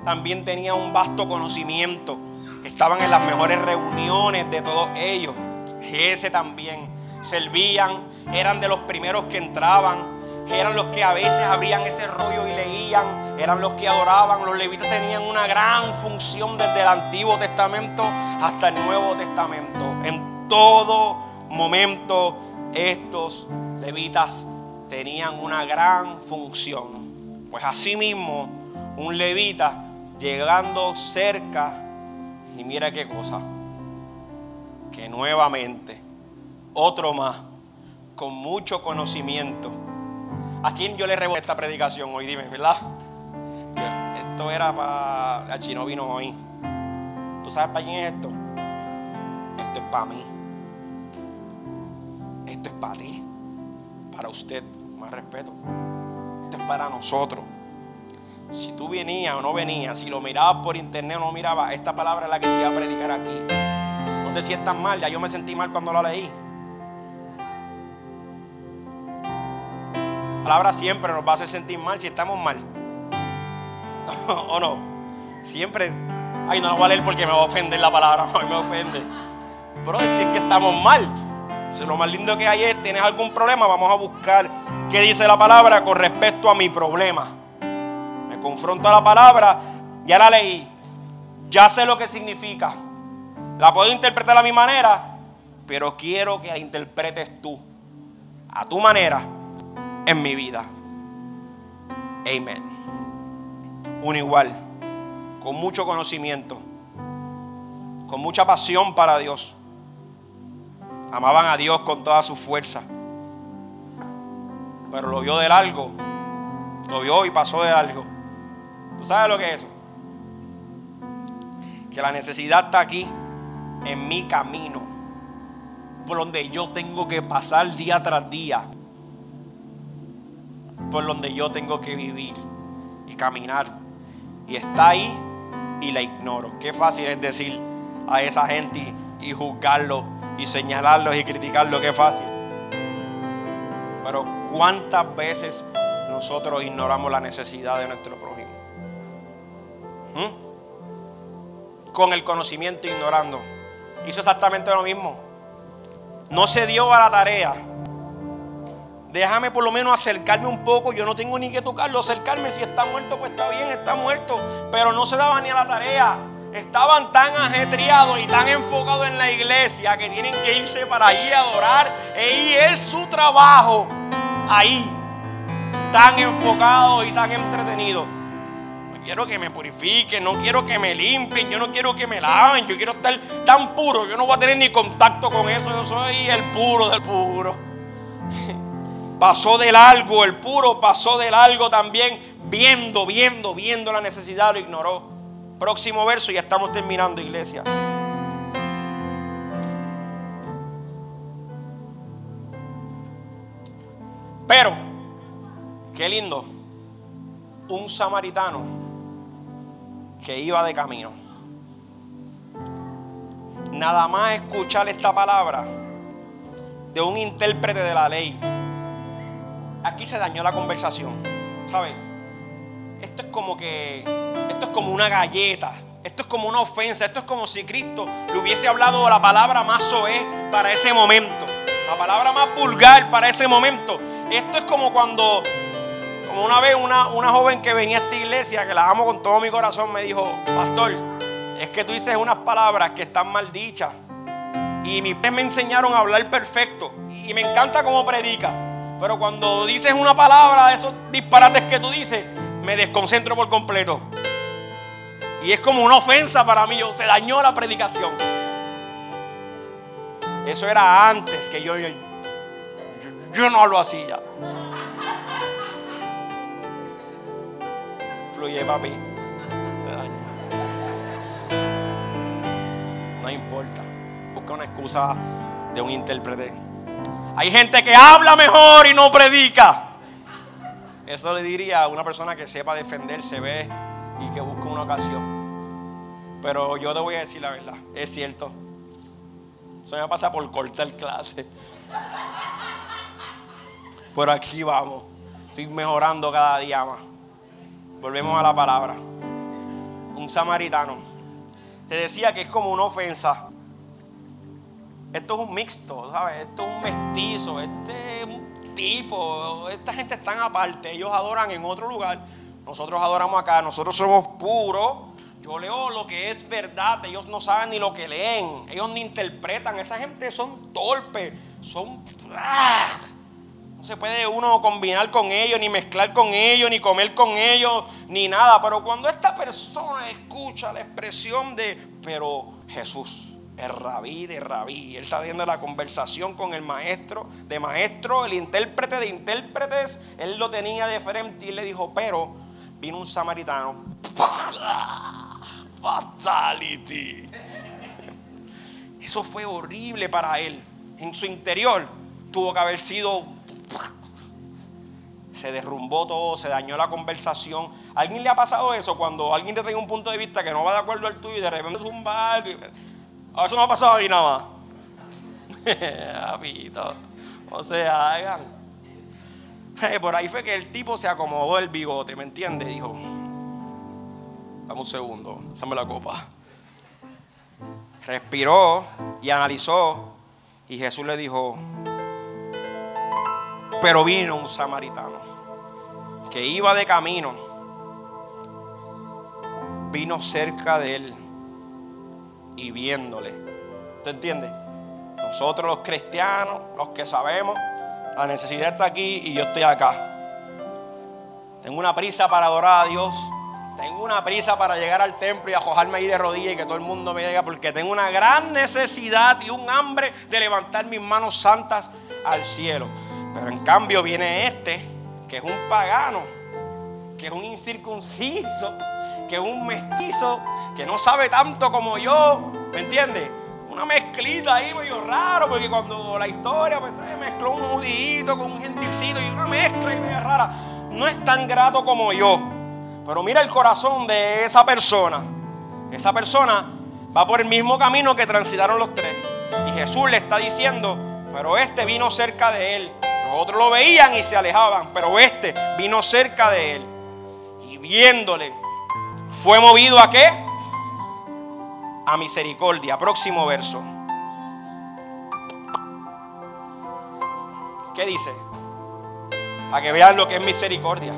también tenía un vasto conocimiento. Estaban en las mejores reuniones de todos ellos. Ese también servían, eran de los primeros que entraban, eran los que a veces abrían ese rollo y leían, eran los que adoraban. Los levitas tenían una gran función desde el Antiguo Testamento hasta el Nuevo Testamento. En todo momento estos levitas tenían una gran función. Pues asimismo, un levita llegando cerca, y mira qué cosa, que nuevamente otro más, con mucho conocimiento. ¿A quién yo le rebo esta predicación hoy? Dime, ¿verdad? Esto era para... Chino vino hoy. ¿Tú sabes para quién es esto? Esto es para mí. Esto es para ti, para usted, más respeto. Esto es para nosotros. Si tú venías o no venías, si lo mirabas por internet o no mirabas, esta palabra es la que se iba a predicar aquí. No te sientas mal, ya yo me sentí mal cuando la leí. Palabra siempre nos va a hacer sentir mal si estamos mal. ¿O no? Siempre. Ay, no la voy a leer porque me va a ofender la palabra. me ofende. Pero decir que estamos mal. Si lo más lindo que hay es, ¿tienes algún problema? Vamos a buscar qué dice la palabra con respecto a mi problema. Me confronto a la palabra, ya la leí, ya sé lo que significa. La puedo interpretar a mi manera, pero quiero que la interpretes tú, a tu manera, en mi vida. Amén. Un igual, con mucho conocimiento, con mucha pasión para Dios Amaban a Dios con toda su fuerza. Pero lo vio de algo. Lo vio y pasó de algo. ¿Tú sabes lo que es eso? Que la necesidad está aquí, en mi camino. Por donde yo tengo que pasar día tras día. Por donde yo tengo que vivir y caminar. Y está ahí y la ignoro. Qué fácil es decir a esa gente y juzgarlo y señalarlos y criticarlo, que es fácil. Pero ¿cuántas veces nosotros ignoramos la necesidad de nuestro prójimo? ¿Mm? Con el conocimiento ignorando. Hizo exactamente lo mismo. No se dio a la tarea. Déjame por lo menos acercarme un poco. Yo no tengo ni que tocarlo, acercarme. Si está muerto, pues está bien, está muerto. Pero no se daba ni a la tarea estaban tan ajetreados y tan enfocados en la iglesia que tienen que irse para allí a adorar. Y es su trabajo ahí, tan enfocado y tan entretenido. No quiero que me purifiquen, no quiero que me limpien, yo no quiero que me laven, yo quiero estar tan puro, yo no voy a tener ni contacto con eso, yo soy el puro del puro. Pasó de largo, el puro pasó de largo también, viendo, viendo, viendo la necesidad, lo ignoró. Próximo verso, ya estamos terminando, iglesia. Pero, qué lindo, un samaritano que iba de camino. Nada más escuchar esta palabra de un intérprete de la ley. Aquí se dañó la conversación, ¿sabe? Esto es como que, esto es como una galleta, esto es como una ofensa, esto es como si Cristo le hubiese hablado la palabra más soez para ese momento, la palabra más vulgar para ese momento. Esto es como cuando, como una vez una, una joven que venía a esta iglesia, que la amo con todo mi corazón, me dijo, pastor, es que tú dices unas palabras que están mal dichas. Y mis me enseñaron a hablar perfecto. Y me encanta cómo predica. Pero cuando dices una palabra esos disparates que tú dices, me desconcentro por completo. Y es como una ofensa para mí. Se dañó la predicación. Eso era antes que yo, yo, yo no hablo así ya. Fluye, papi. No importa. Busca una excusa de un intérprete. Hay gente que habla mejor y no predica. Eso le diría a una persona que sepa defenderse, ve y que busque una ocasión. Pero yo te voy a decir la verdad, es cierto. Eso me pasa por cortar clase. Por aquí vamos. Estoy mejorando cada día más. Volvemos a la palabra. Un samaritano. Te decía que es como una ofensa. Esto es un mixto, ¿sabes? Esto es un mestizo. Este es un tipo. Esta gente están aparte. Ellos adoran en otro lugar. Nosotros adoramos acá. Nosotros somos puros. Yo leo lo que es verdad. Ellos no saben ni lo que leen. Ellos ni interpretan. Esa gente son torpes. Son. ¡Ah! No se puede uno combinar con ellos, ni mezclar con ellos, ni comer con ellos, ni nada. Pero cuando esta persona escucha la expresión de, pero Jesús, el rabí de rabí, él está viendo la conversación con el maestro de maestro, el intérprete de intérpretes, él lo tenía de frente y le dijo, pero vino un samaritano. Fatality. Eso fue horrible para él. En su interior tuvo que haber sido se derrumbó todo, se dañó la conversación. ¿A alguien le ha pasado eso cuando alguien te trae un punto de vista que no va de acuerdo al tuyo y de repente es un barco? A eso no ha pasado a mí nada más. o sea, hagan. Por ahí fue que el tipo se acomodó el bigote, ¿me entiendes? Dijo, dame un segundo, dame la copa. Respiró y analizó y Jesús le dijo, pero vino un samaritano que iba de camino, vino cerca de él y viéndole. ¿Te entiendes? Nosotros los cristianos, los que sabemos, la necesidad está aquí y yo estoy acá. Tengo una prisa para adorar a Dios. Tengo una prisa para llegar al templo y ajojarme ahí de rodillas y que todo el mundo me diga porque tengo una gran necesidad y un hambre de levantar mis manos santas al cielo. Pero en cambio viene este, que es un pagano, que es un incircunciso, que un mestizo, que no sabe tanto como yo, ¿me entiendes? Una mezclita ahí medio raro, porque cuando la historia pues, se mezcló un judío con un gentilcito y una mezcla ahí medio rara, no es tan grato como yo. Pero mira el corazón de esa persona. Esa persona va por el mismo camino que transitaron los tres. Y Jesús le está diciendo, pero este vino cerca de él los otros lo veían y se alejaban, pero este vino cerca de él y viéndole, fue movido a qué? A misericordia. Próximo verso. ¿Qué dice? Para que vean lo que es misericordia.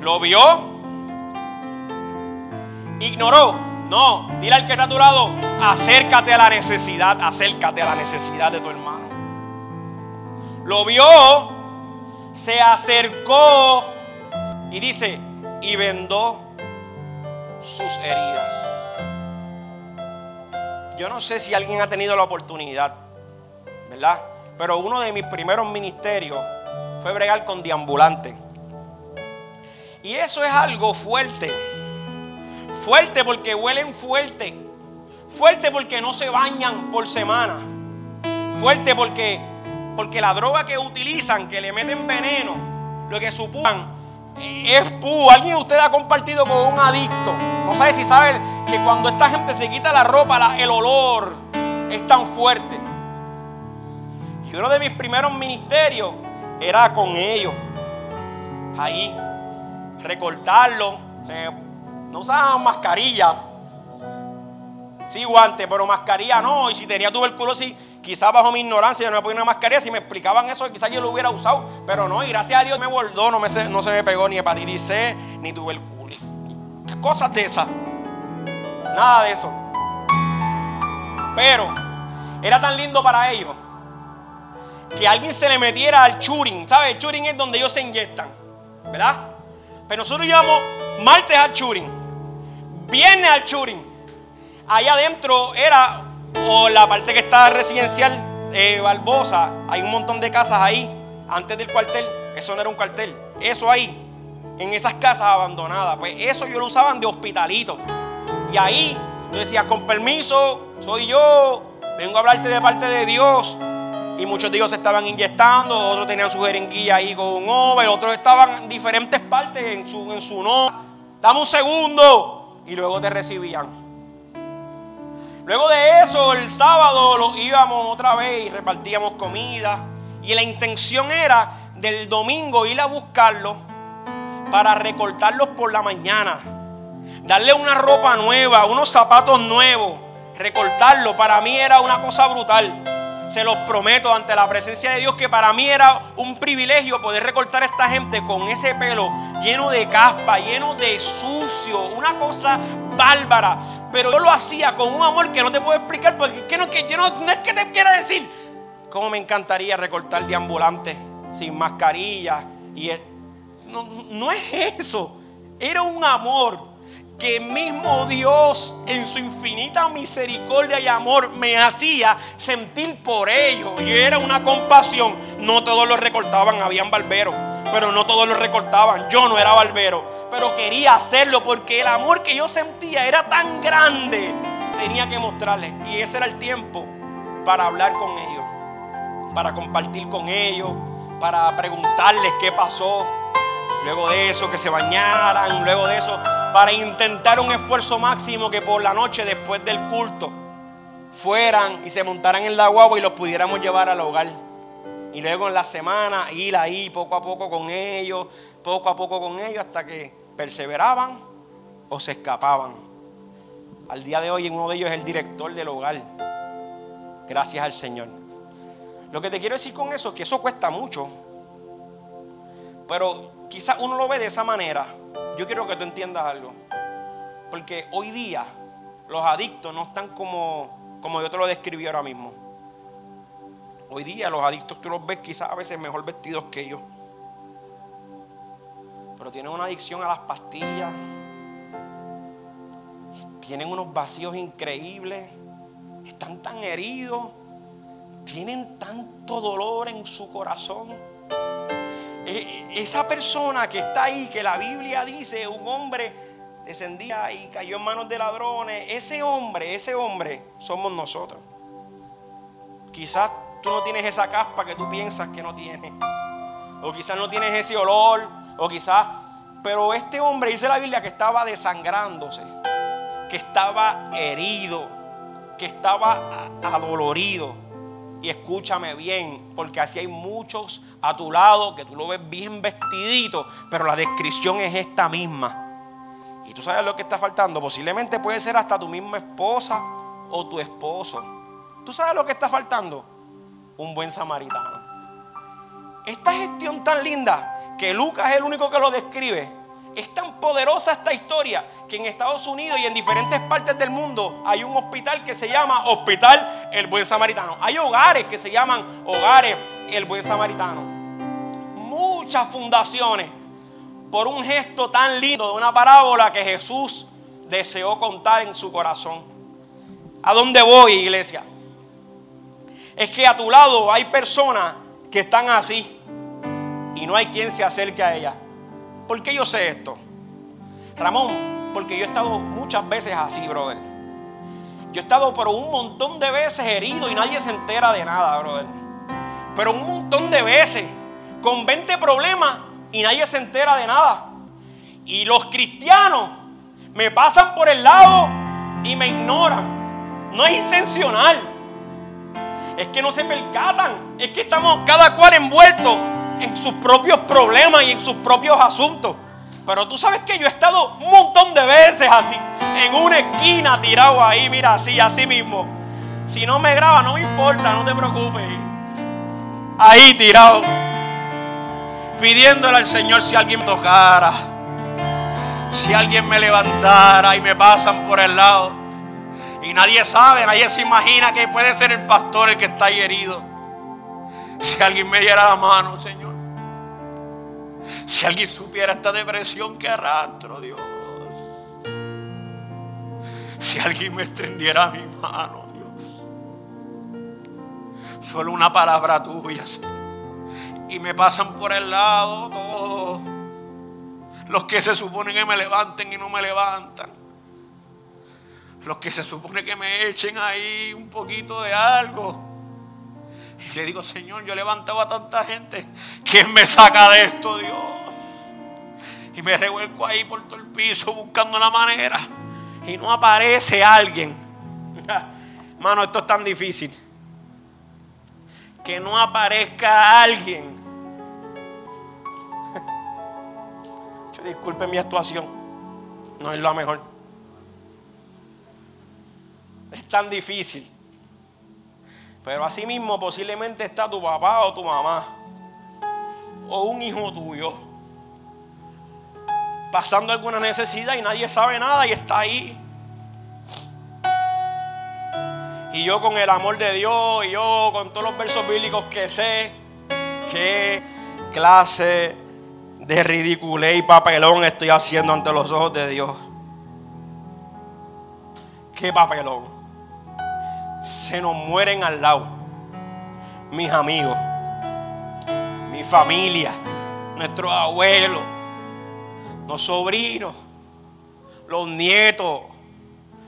Lo vio ignoró. No, dile al que está a tu lado, acércate a la necesidad, acércate a la necesidad de tu hermano. Lo vio, se acercó y dice, y vendó sus heridas. Yo no sé si alguien ha tenido la oportunidad, ¿verdad? Pero uno de mis primeros ministerios fue bregar con deambulantes. Y eso es algo fuerte. Fuerte porque huelen fuerte. Fuerte porque no se bañan por semana. Fuerte porque, porque la droga que utilizan, que le meten veneno, lo que supongan es pu. Alguien de ustedes ha compartido con un adicto. No sabe si sabe que cuando esta gente se quita la ropa, el olor es tan fuerte. Y uno de mis primeros ministerios era con ellos. Ahí. Recortarlo. no usaban mascarilla. Sí, guante, pero mascarilla no. Y si tenía tuberculosis, quizás bajo mi ignorancia yo no me ponía una mascarilla. Si me explicaban eso, quizás yo lo hubiera usado. Pero no, y gracias a Dios me bordó, no, me, no se me pegó ni hepatitis C, ni tuberculosis. Cosas de esas. Nada de eso. Pero era tan lindo para ellos que alguien se le metiera al churing. ¿Sabes? El churing es donde ellos se inyectan. ¿Verdad? Pero nosotros llevamos martes al churing. Viernes al churing. Allá adentro era, o la parte que está residencial, eh, Barbosa, hay un montón de casas ahí, antes del cuartel. Eso no era un cuartel. Eso ahí, en esas casas abandonadas. Pues eso yo lo usaban de hospitalito. Y ahí, tú decías, con permiso, soy yo, vengo a hablarte de parte de Dios. Y muchos de ellos se estaban inyectando, otros tenían su jeringuilla ahí con un over, otros estaban en diferentes partes en su, en su no. Dame un segundo. Y luego te recibían. Luego de eso, el sábado lo íbamos otra vez y repartíamos comida. Y la intención era del domingo ir a buscarlos para recortarlos por la mañana. Darle una ropa nueva, unos zapatos nuevos, recortarlo. Para mí era una cosa brutal. Se los prometo ante la presencia de Dios que para mí era un privilegio poder recortar a esta gente con ese pelo lleno de caspa, lleno de sucio, una cosa bárbara. Pero yo lo hacía con un amor que no te puedo explicar porque no, que yo no, es que te quiera decir cómo me encantaría recortar de ambulante sin mascarilla. Y no, no es eso, era un amor que mismo Dios en su infinita misericordia y amor me hacía sentir por ellos. Y era una compasión. No todos los recortaban, habían barberos, pero no todos los recortaban. Yo no era barbero, pero quería hacerlo porque el amor que yo sentía era tan grande. Tenía que mostrarles. Y ese era el tiempo para hablar con ellos, para compartir con ellos, para preguntarles qué pasó. Luego de eso, que se bañaran. Luego de eso, para intentar un esfuerzo máximo que por la noche después del culto fueran y se montaran en la guagua y los pudiéramos llevar al hogar. Y luego en la semana ir ahí poco a poco con ellos, poco a poco con ellos hasta que perseveraban o se escapaban. Al día de hoy uno de ellos es el director del hogar. Gracias al Señor. Lo que te quiero decir con eso es que eso cuesta mucho. Pero quizás uno lo ve de esa manera yo quiero que tú entiendas algo. Porque hoy día los adictos no están como, como yo te lo describí ahora mismo. Hoy día los adictos tú los ves quizás a veces mejor vestidos que ellos. Pero tienen una adicción a las pastillas. Tienen unos vacíos increíbles. Están tan heridos. Tienen tanto dolor en su corazón esa persona que está ahí, que la Biblia dice, un hombre descendía y cayó en manos de ladrones, ese hombre, ese hombre somos nosotros. Quizás tú no tienes esa caspa que tú piensas que no tienes. O quizás no tienes ese olor, o quizás... Pero este hombre dice la Biblia que estaba desangrándose, que estaba herido, que estaba adolorido. Y escúchame bien, porque así hay muchos a tu lado que tú lo ves bien vestidito, pero la descripción es esta misma. Y tú sabes lo que está faltando. Posiblemente puede ser hasta tu misma esposa o tu esposo. ¿Tú sabes lo que está faltando? Un buen samaritano. Esta gestión tan linda que Lucas es el único que lo describe. Es tan poderosa esta historia que en Estados Unidos y en diferentes partes del mundo hay un hospital que se llama Hospital El Buen Samaritano. Hay hogares que se llaman Hogares El Buen Samaritano. Muchas fundaciones por un gesto tan lindo de una parábola que Jesús deseó contar en su corazón. ¿A dónde voy, iglesia? Es que a tu lado hay personas que están así y no hay quien se acerque a ellas. ¿Por qué yo sé esto? Ramón, porque yo he estado muchas veces así, brother. Yo he estado por un montón de veces herido y nadie se entera de nada, brother. Pero un montón de veces con 20 problemas y nadie se entera de nada. Y los cristianos me pasan por el lado y me ignoran. No es intencional. Es que no se percatan. Es que estamos cada cual envuelto en sus propios problemas y en sus propios asuntos. Pero tú sabes que yo he estado un montón de veces así, en una esquina tirado ahí, mira, así, así mismo. Si no me graba, no me importa, no te preocupes. Ahí tirado, pidiéndole al Señor si alguien me tocara, si alguien me levantara y me pasan por el lado. Y nadie sabe, nadie se imagina que puede ser el pastor el que está ahí herido. Si alguien me diera la mano, Señor. Si alguien supiera esta depresión que arrastro, Dios. Si alguien me extendiera mi mano, Dios. Solo una palabra tuya. Y me pasan por el lado todos. Los que se suponen que me levanten y no me levantan. Los que se supone que me echen ahí un poquito de algo. Y le digo, Señor, yo he levantado a tanta gente. ¿Quién me saca de esto, Dios? Y me revuelco ahí por todo el piso buscando la manera. Y no aparece alguien. Mano, esto es tan difícil. Que no aparezca alguien. Disculpe mi actuación. No es lo mejor. Es tan difícil. Pero así mismo posiblemente está tu papá o tu mamá. O un hijo tuyo. Pasando alguna necesidad y nadie sabe nada y está ahí. Y yo con el amor de Dios y yo con todos los versos bíblicos que sé, qué clase de ridiculez y papelón estoy haciendo ante los ojos de Dios. Qué papelón. Se nos mueren al lado. Mis amigos, mi familia, nuestros abuelos, los sobrinos, los nietos,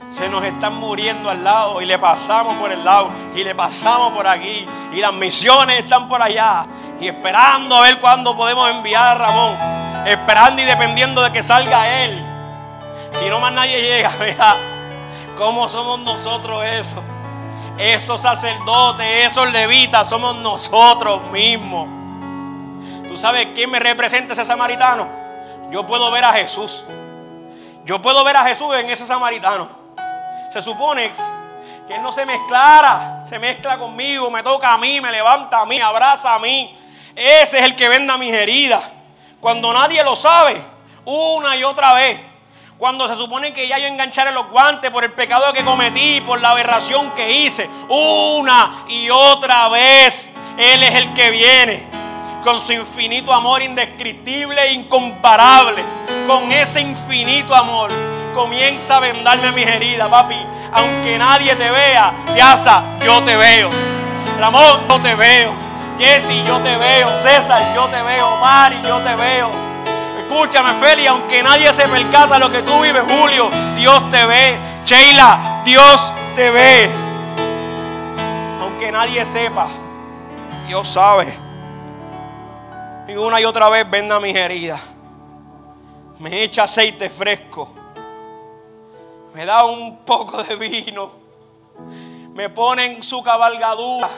se nos están muriendo al lado y le pasamos por el lado y le pasamos por aquí y las misiones están por allá y esperando a ver cuándo podemos enviar a Ramón, esperando y dependiendo de que salga él. Si no más nadie llega, mira, ¿cómo somos nosotros eso? Esos sacerdotes, esos levitas, somos nosotros mismos. ¿Tú sabes quién me representa ese samaritano? Yo puedo ver a Jesús. Yo puedo ver a Jesús en ese samaritano. Se supone que Él no se mezclara, se mezcla conmigo, me toca a mí, me levanta a mí, abraza a mí. Ese es el que venda mis heridas. Cuando nadie lo sabe, una y otra vez. Cuando se supone que ya yo engancharé los guantes por el pecado que cometí, por la aberración que hice, una y otra vez, Él es el que viene con su infinito amor indescriptible e incomparable, con ese infinito amor comienza a vendarme mis heridas, papi. Aunque nadie te vea, Piazza, yo te veo. Ramón, yo te veo. Jesse, yo te veo. César, yo te veo. Mari, yo te veo. Escúchame, Feli, aunque nadie se percata lo que tú vives, Julio, Dios te ve. Sheila, Dios te ve. Aunque nadie sepa, Dios sabe. Y una y otra vez venda mis heridas. Me echa aceite fresco me da un poco de vino, me pone en su cabalgadura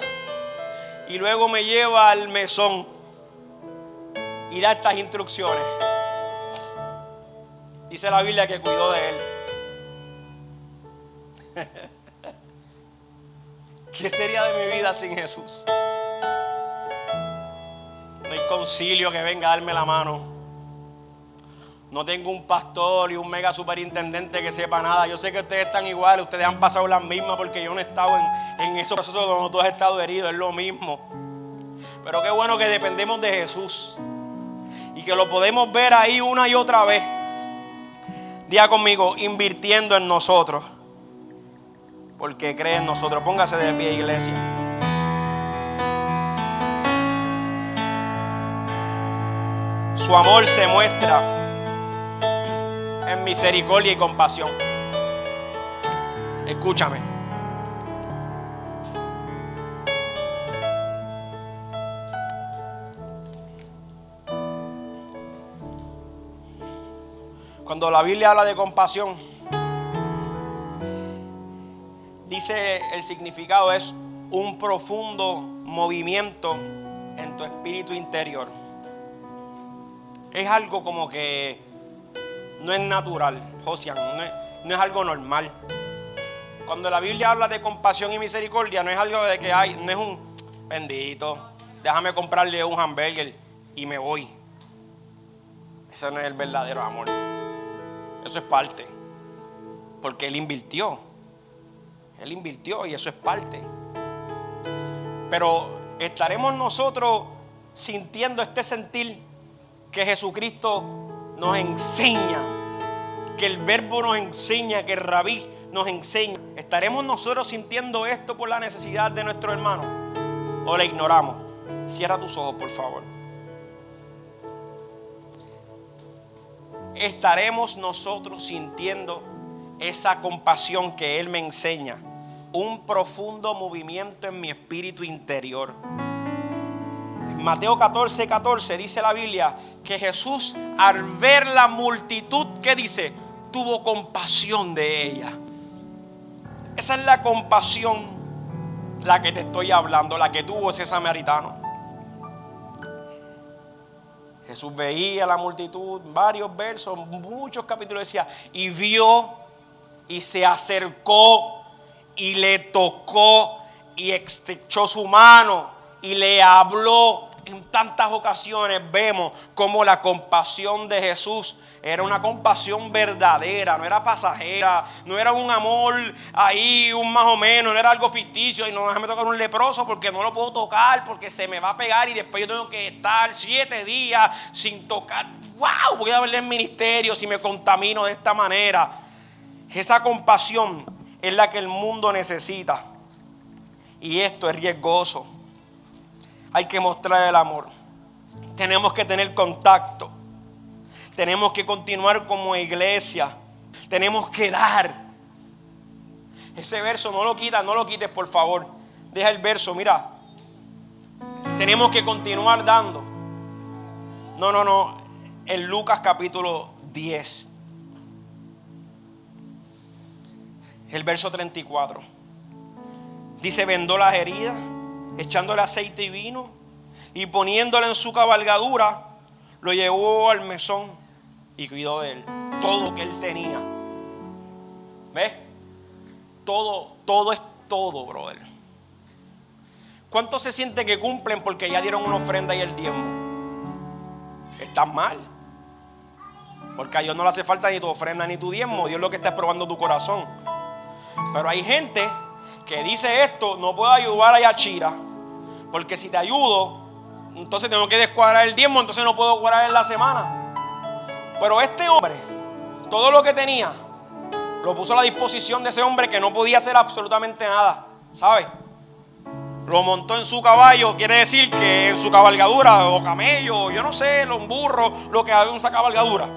y luego me lleva al mesón y da estas instrucciones. Dice la Biblia que cuidó de él. ¿Qué sería de mi vida sin Jesús? No hay concilio que venga a darme la mano. No tengo un pastor y un mega superintendente que sepa nada. Yo sé que ustedes están iguales, ustedes han pasado las mismas porque yo no he estado en, en esos procesos donde tú has estado herido, es lo mismo. Pero qué bueno que dependemos de Jesús y que lo podemos ver ahí una y otra vez. Día conmigo, invirtiendo en nosotros. Porque cree en nosotros. Póngase de pie, iglesia. Su amor se muestra en misericordia y compasión. Escúchame. Cuando la Biblia habla de compasión, dice el significado es un profundo movimiento en tu espíritu interior. Es algo como que no es natural, Josian, no es, algo normal. Cuando la Biblia habla de compasión y misericordia, no es algo de que hay, no es un bendito, déjame comprarle un hamburger y me voy. Eso no es el verdadero amor. Eso es parte. Porque Él invirtió. Él invirtió y eso es parte. Pero estaremos nosotros sintiendo este sentir que Jesucristo nos enseña, que el verbo nos enseña, que el rabí nos enseña. ¿Estaremos nosotros sintiendo esto por la necesidad de nuestro hermano? ¿O la ignoramos? Cierra tus ojos, por favor. Estaremos nosotros sintiendo esa compasión que Él me enseña. Un profundo movimiento en mi espíritu interior. Mateo 14, 14 dice la Biblia que Jesús al ver la multitud, ¿qué dice? Tuvo compasión de ella. Esa es la compasión la que te estoy hablando, la que tuvo ese samaritano. Jesús veía la multitud, varios versos, muchos capítulos decía, y vio y se acercó y le tocó y estrechó su mano y le habló en tantas ocasiones vemos como la compasión de Jesús era una compasión verdadera, no era pasajera, no era un amor ahí, un más o menos, no era algo ficticio y no déjame tocar un leproso porque no lo puedo tocar, porque se me va a pegar y después yo tengo que estar siete días sin tocar. ¡Wow! Voy a verle el ministerio si me contamino de esta manera. Esa compasión es la que el mundo necesita. Y esto es riesgoso hay que mostrar el amor. Tenemos que tener contacto. Tenemos que continuar como iglesia. Tenemos que dar. Ese verso no lo quitas, no lo quites, por favor. Deja el verso, mira. Tenemos que continuar dando. No, no, no. En Lucas capítulo 10. El verso 34. Dice, vendó las heridas echándole aceite y vino y poniéndole en su cabalgadura, lo llevó al mesón y cuidó de él. Todo lo que él tenía. ¿Ves? Todo, todo es todo, brother. ¿Cuántos se sienten que cumplen porque ya dieron una ofrenda y el diezmo? Están mal. Porque a Dios no le hace falta ni tu ofrenda ni tu diezmo. Dios es lo que está probando tu corazón. Pero hay gente que dice esto, no puedo ayudar a Yachira porque si te ayudo, entonces tengo que descuadrar el diezmo, entonces no puedo cuadrar en la semana. Pero este hombre, todo lo que tenía, lo puso a la disposición de ese hombre que no podía hacer absolutamente nada. ¿Sabe? Lo montó en su caballo, quiere decir que en su cabalgadura, o camello, yo no sé, un burro, lo que había en esa cabalgadura.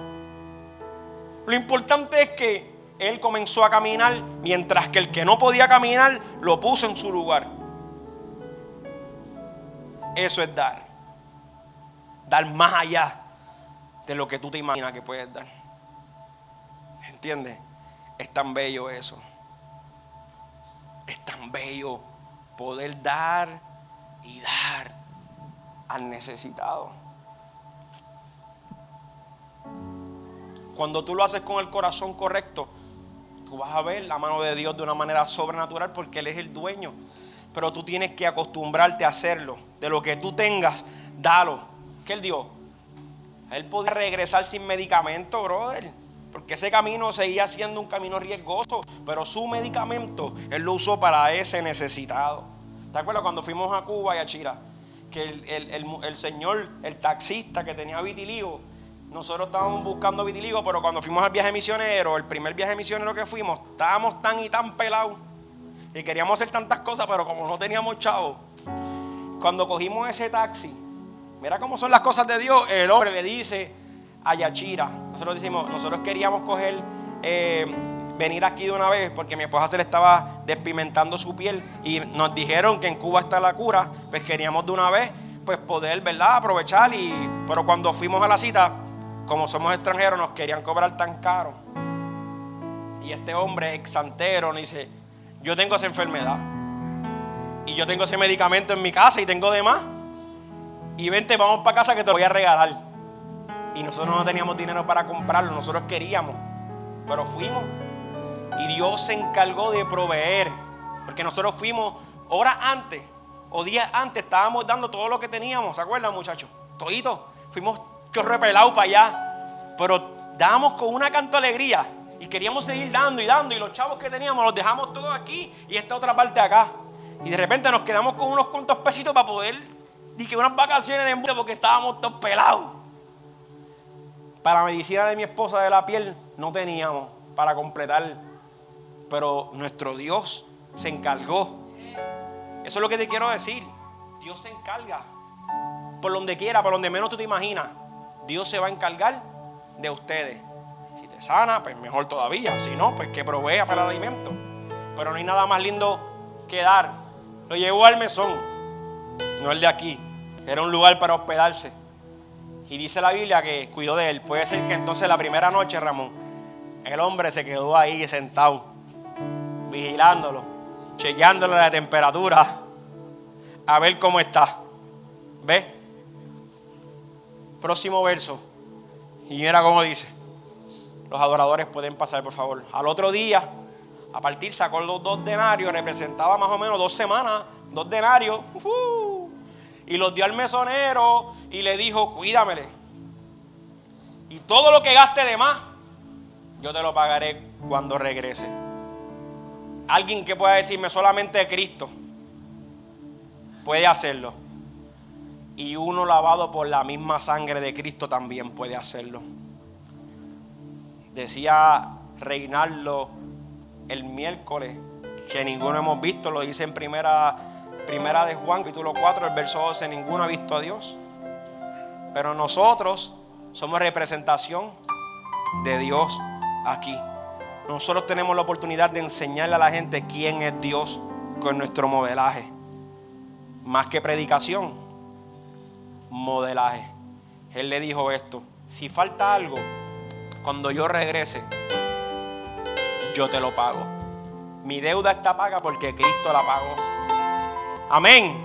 Lo importante es que él comenzó a caminar, mientras que el que no podía caminar lo puso en su lugar. Eso es dar. Dar más allá de lo que tú te imaginas que puedes dar. ¿Entiendes? Es tan bello eso. Es tan bello poder dar y dar al necesitado. Cuando tú lo haces con el corazón correcto, tú vas a ver la mano de Dios de una manera sobrenatural porque Él es el dueño pero tú tienes que acostumbrarte a hacerlo. De lo que tú tengas, dalo. ¿Qué él dio? Él podía regresar sin medicamento, brother. Porque ese camino seguía siendo un camino riesgoso. Pero su medicamento, Él lo usó para ese necesitado. ¿Te acuerdas cuando fuimos a Cuba y a Chira? Que el, señor, el taxista que tenía vitiligo, nosotros estábamos buscando vitiligo, pero cuando fuimos al viaje misionero, el primer viaje misionero que fuimos, estábamos tan y tan pelados. Y queríamos hacer tantas cosas, pero como no teníamos chavo, cuando cogimos ese taxi, mira cómo son las cosas de Dios, el hombre le dice a Yachira, nosotros decimos, nosotros queríamos coger, eh, venir aquí de una vez, porque mi esposa se le estaba despimentando su piel y nos dijeron que en Cuba está la cura, pues queríamos de una vez, pues poder, ¿verdad? Aprovechar y, pero cuando fuimos a la cita, como somos extranjeros, nos querían cobrar tan caro. Y este hombre exantero nos dice, yo tengo esa enfermedad. Y yo tengo ese medicamento en mi casa y tengo de más. Y vente, vamos para casa que te voy a regalar. Y nosotros no teníamos dinero para comprarlo, nosotros queríamos. Pero fuimos. Y Dios se encargó de proveer. Porque nosotros fuimos horas antes o días antes, estábamos dando todo lo que teníamos. ¿Se acuerdan, muchachos? Todito. Fuimos chorro para allá. Pero dábamos con una canto alegría. Y queríamos seguir dando y dando. Y los chavos que teníamos los dejamos todos aquí y esta otra parte acá. Y de repente nos quedamos con unos cuantos pesitos para poder. Y que unas vacaciones de embute porque estábamos todos pelados. Para la medicina de mi esposa de la piel no teníamos para completar. Pero nuestro Dios se encargó. Eso es lo que te quiero decir. Dios se encarga. Por donde quiera, por donde menos tú te imaginas. Dios se va a encargar de ustedes sana, pues mejor todavía. Si no, pues que provea para el alimento. Pero no hay nada más lindo que dar. Lo llevó al mesón, no el de aquí. Era un lugar para hospedarse. Y dice la Biblia que cuidó de él. Puede ser que entonces la primera noche, Ramón, el hombre se quedó ahí sentado, vigilándolo, chequeándole la temperatura, a ver cómo está. ¿Ve? Próximo verso. Y mira cómo dice. Los adoradores pueden pasar, por favor. Al otro día, a partir sacó los dos denarios, representaba más o menos dos semanas, dos denarios, y los dio al mesonero y le dijo, cuídamele. Y todo lo que gaste de más, yo te lo pagaré cuando regrese. Alguien que pueda decirme solamente Cristo puede hacerlo. Y uno lavado por la misma sangre de Cristo también puede hacerlo. Decía Reinaldo el miércoles, que ninguno hemos visto, lo dice en primera, primera de Juan, capítulo 4, el verso 12, ninguno ha visto a Dios. Pero nosotros somos representación de Dios aquí. Nosotros tenemos la oportunidad de enseñarle a la gente quién es Dios con nuestro modelaje. Más que predicación, modelaje. Él le dijo esto, si falta algo, cuando yo regrese, yo te lo pago. Mi deuda está paga porque Cristo la pagó. Amén.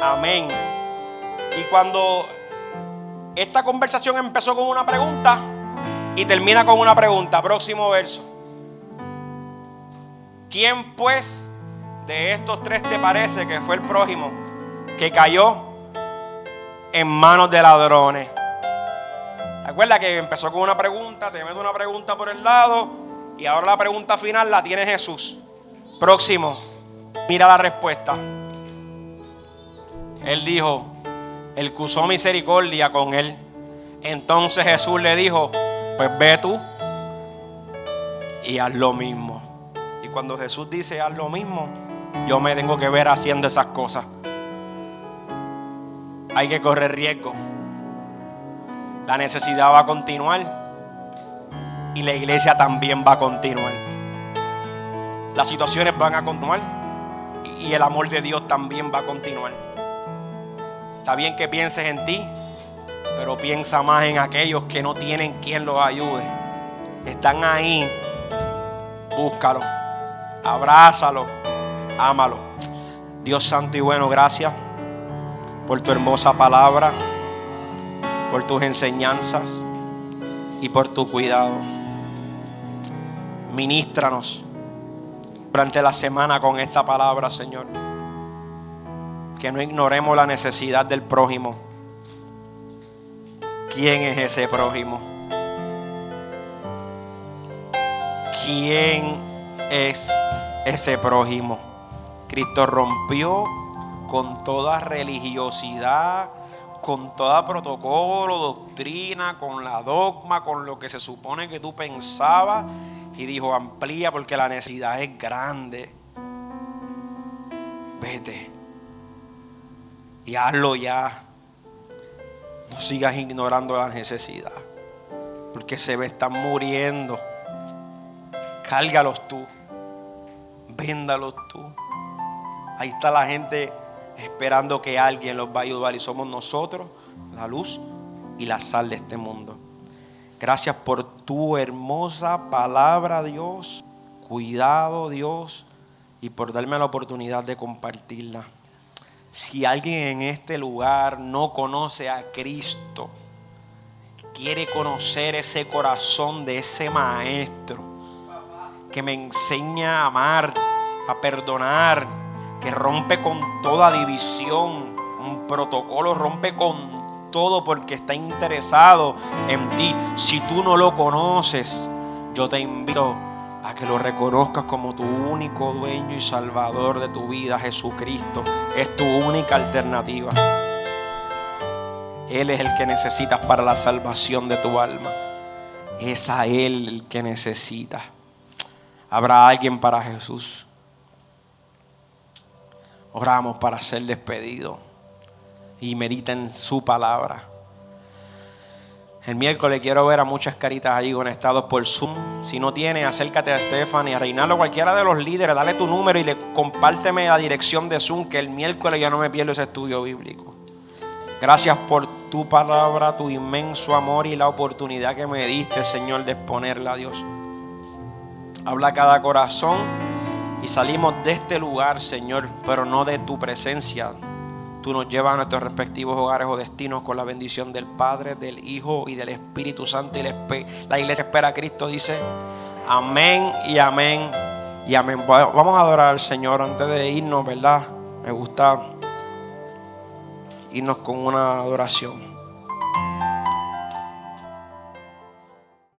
Amén. Y cuando esta conversación empezó con una pregunta y termina con una pregunta, próximo verso. ¿Quién pues de estos tres te parece que fue el prójimo que cayó en manos de ladrones? Recuerda que empezó con una pregunta, te meto una pregunta por el lado y ahora la pregunta final la tiene Jesús. Próximo, mira la respuesta. Él dijo, él que usó misericordia con él. Entonces Jesús le dijo, pues ve tú y haz lo mismo. Y cuando Jesús dice haz lo mismo, yo me tengo que ver haciendo esas cosas. Hay que correr riesgo. La necesidad va a continuar y la iglesia también va a continuar. Las situaciones van a continuar y el amor de Dios también va a continuar. Está bien que pienses en ti, pero piensa más en aquellos que no tienen quien los ayude. Están ahí. Búscalo. Abrázalo. Ámalo. Dios santo y bueno, gracias por tu hermosa palabra por tus enseñanzas y por tu cuidado. Ministranos durante la semana con esta palabra, Señor. Que no ignoremos la necesidad del prójimo. ¿Quién es ese prójimo? ¿Quién es ese prójimo? Cristo rompió con toda religiosidad, con toda protocolo, doctrina, con la dogma, con lo que se supone que tú pensabas. Y dijo, amplía porque la necesidad es grande. Vete. Y hazlo ya. No sigas ignorando la necesidad. Porque se ve, están muriendo. Cárgalos tú. Véndalos tú. Ahí está la gente esperando que alguien los va a ayudar y somos nosotros la luz y la sal de este mundo. Gracias por tu hermosa palabra, Dios. Cuidado, Dios, y por darme la oportunidad de compartirla. Si alguien en este lugar no conoce a Cristo, quiere conocer ese corazón de ese maestro que me enseña a amar, a perdonar, que rompe con toda división, un protocolo rompe con todo porque está interesado en ti. Si tú no lo conoces, yo te invito a que lo reconozcas como tu único dueño y salvador de tu vida. Jesucristo es tu única alternativa. Él es el que necesitas para la salvación de tu alma. Es a Él el que necesitas. Habrá alguien para Jesús. Oramos para ser despedido y medita en su palabra. El miércoles quiero ver a muchas caritas ahí conectados por Zoom. Si no tiene, acércate a Stephanie, a Reinaldo, cualquiera de los líderes, dale tu número y le compárteme la dirección de Zoom, que el miércoles ya no me pierdo ese estudio bíblico. Gracias por tu palabra, tu inmenso amor y la oportunidad que me diste, Señor, de exponerla a Dios. Habla cada corazón y salimos de este lugar, Señor, pero no de tu presencia. Tú nos llevas a nuestros respectivos hogares o destinos con la bendición del Padre, del Hijo y del Espíritu Santo. Y la iglesia espera a Cristo, dice, amén y amén y amén. Vamos a adorar al Señor antes de irnos, ¿verdad? Me gusta irnos con una adoración.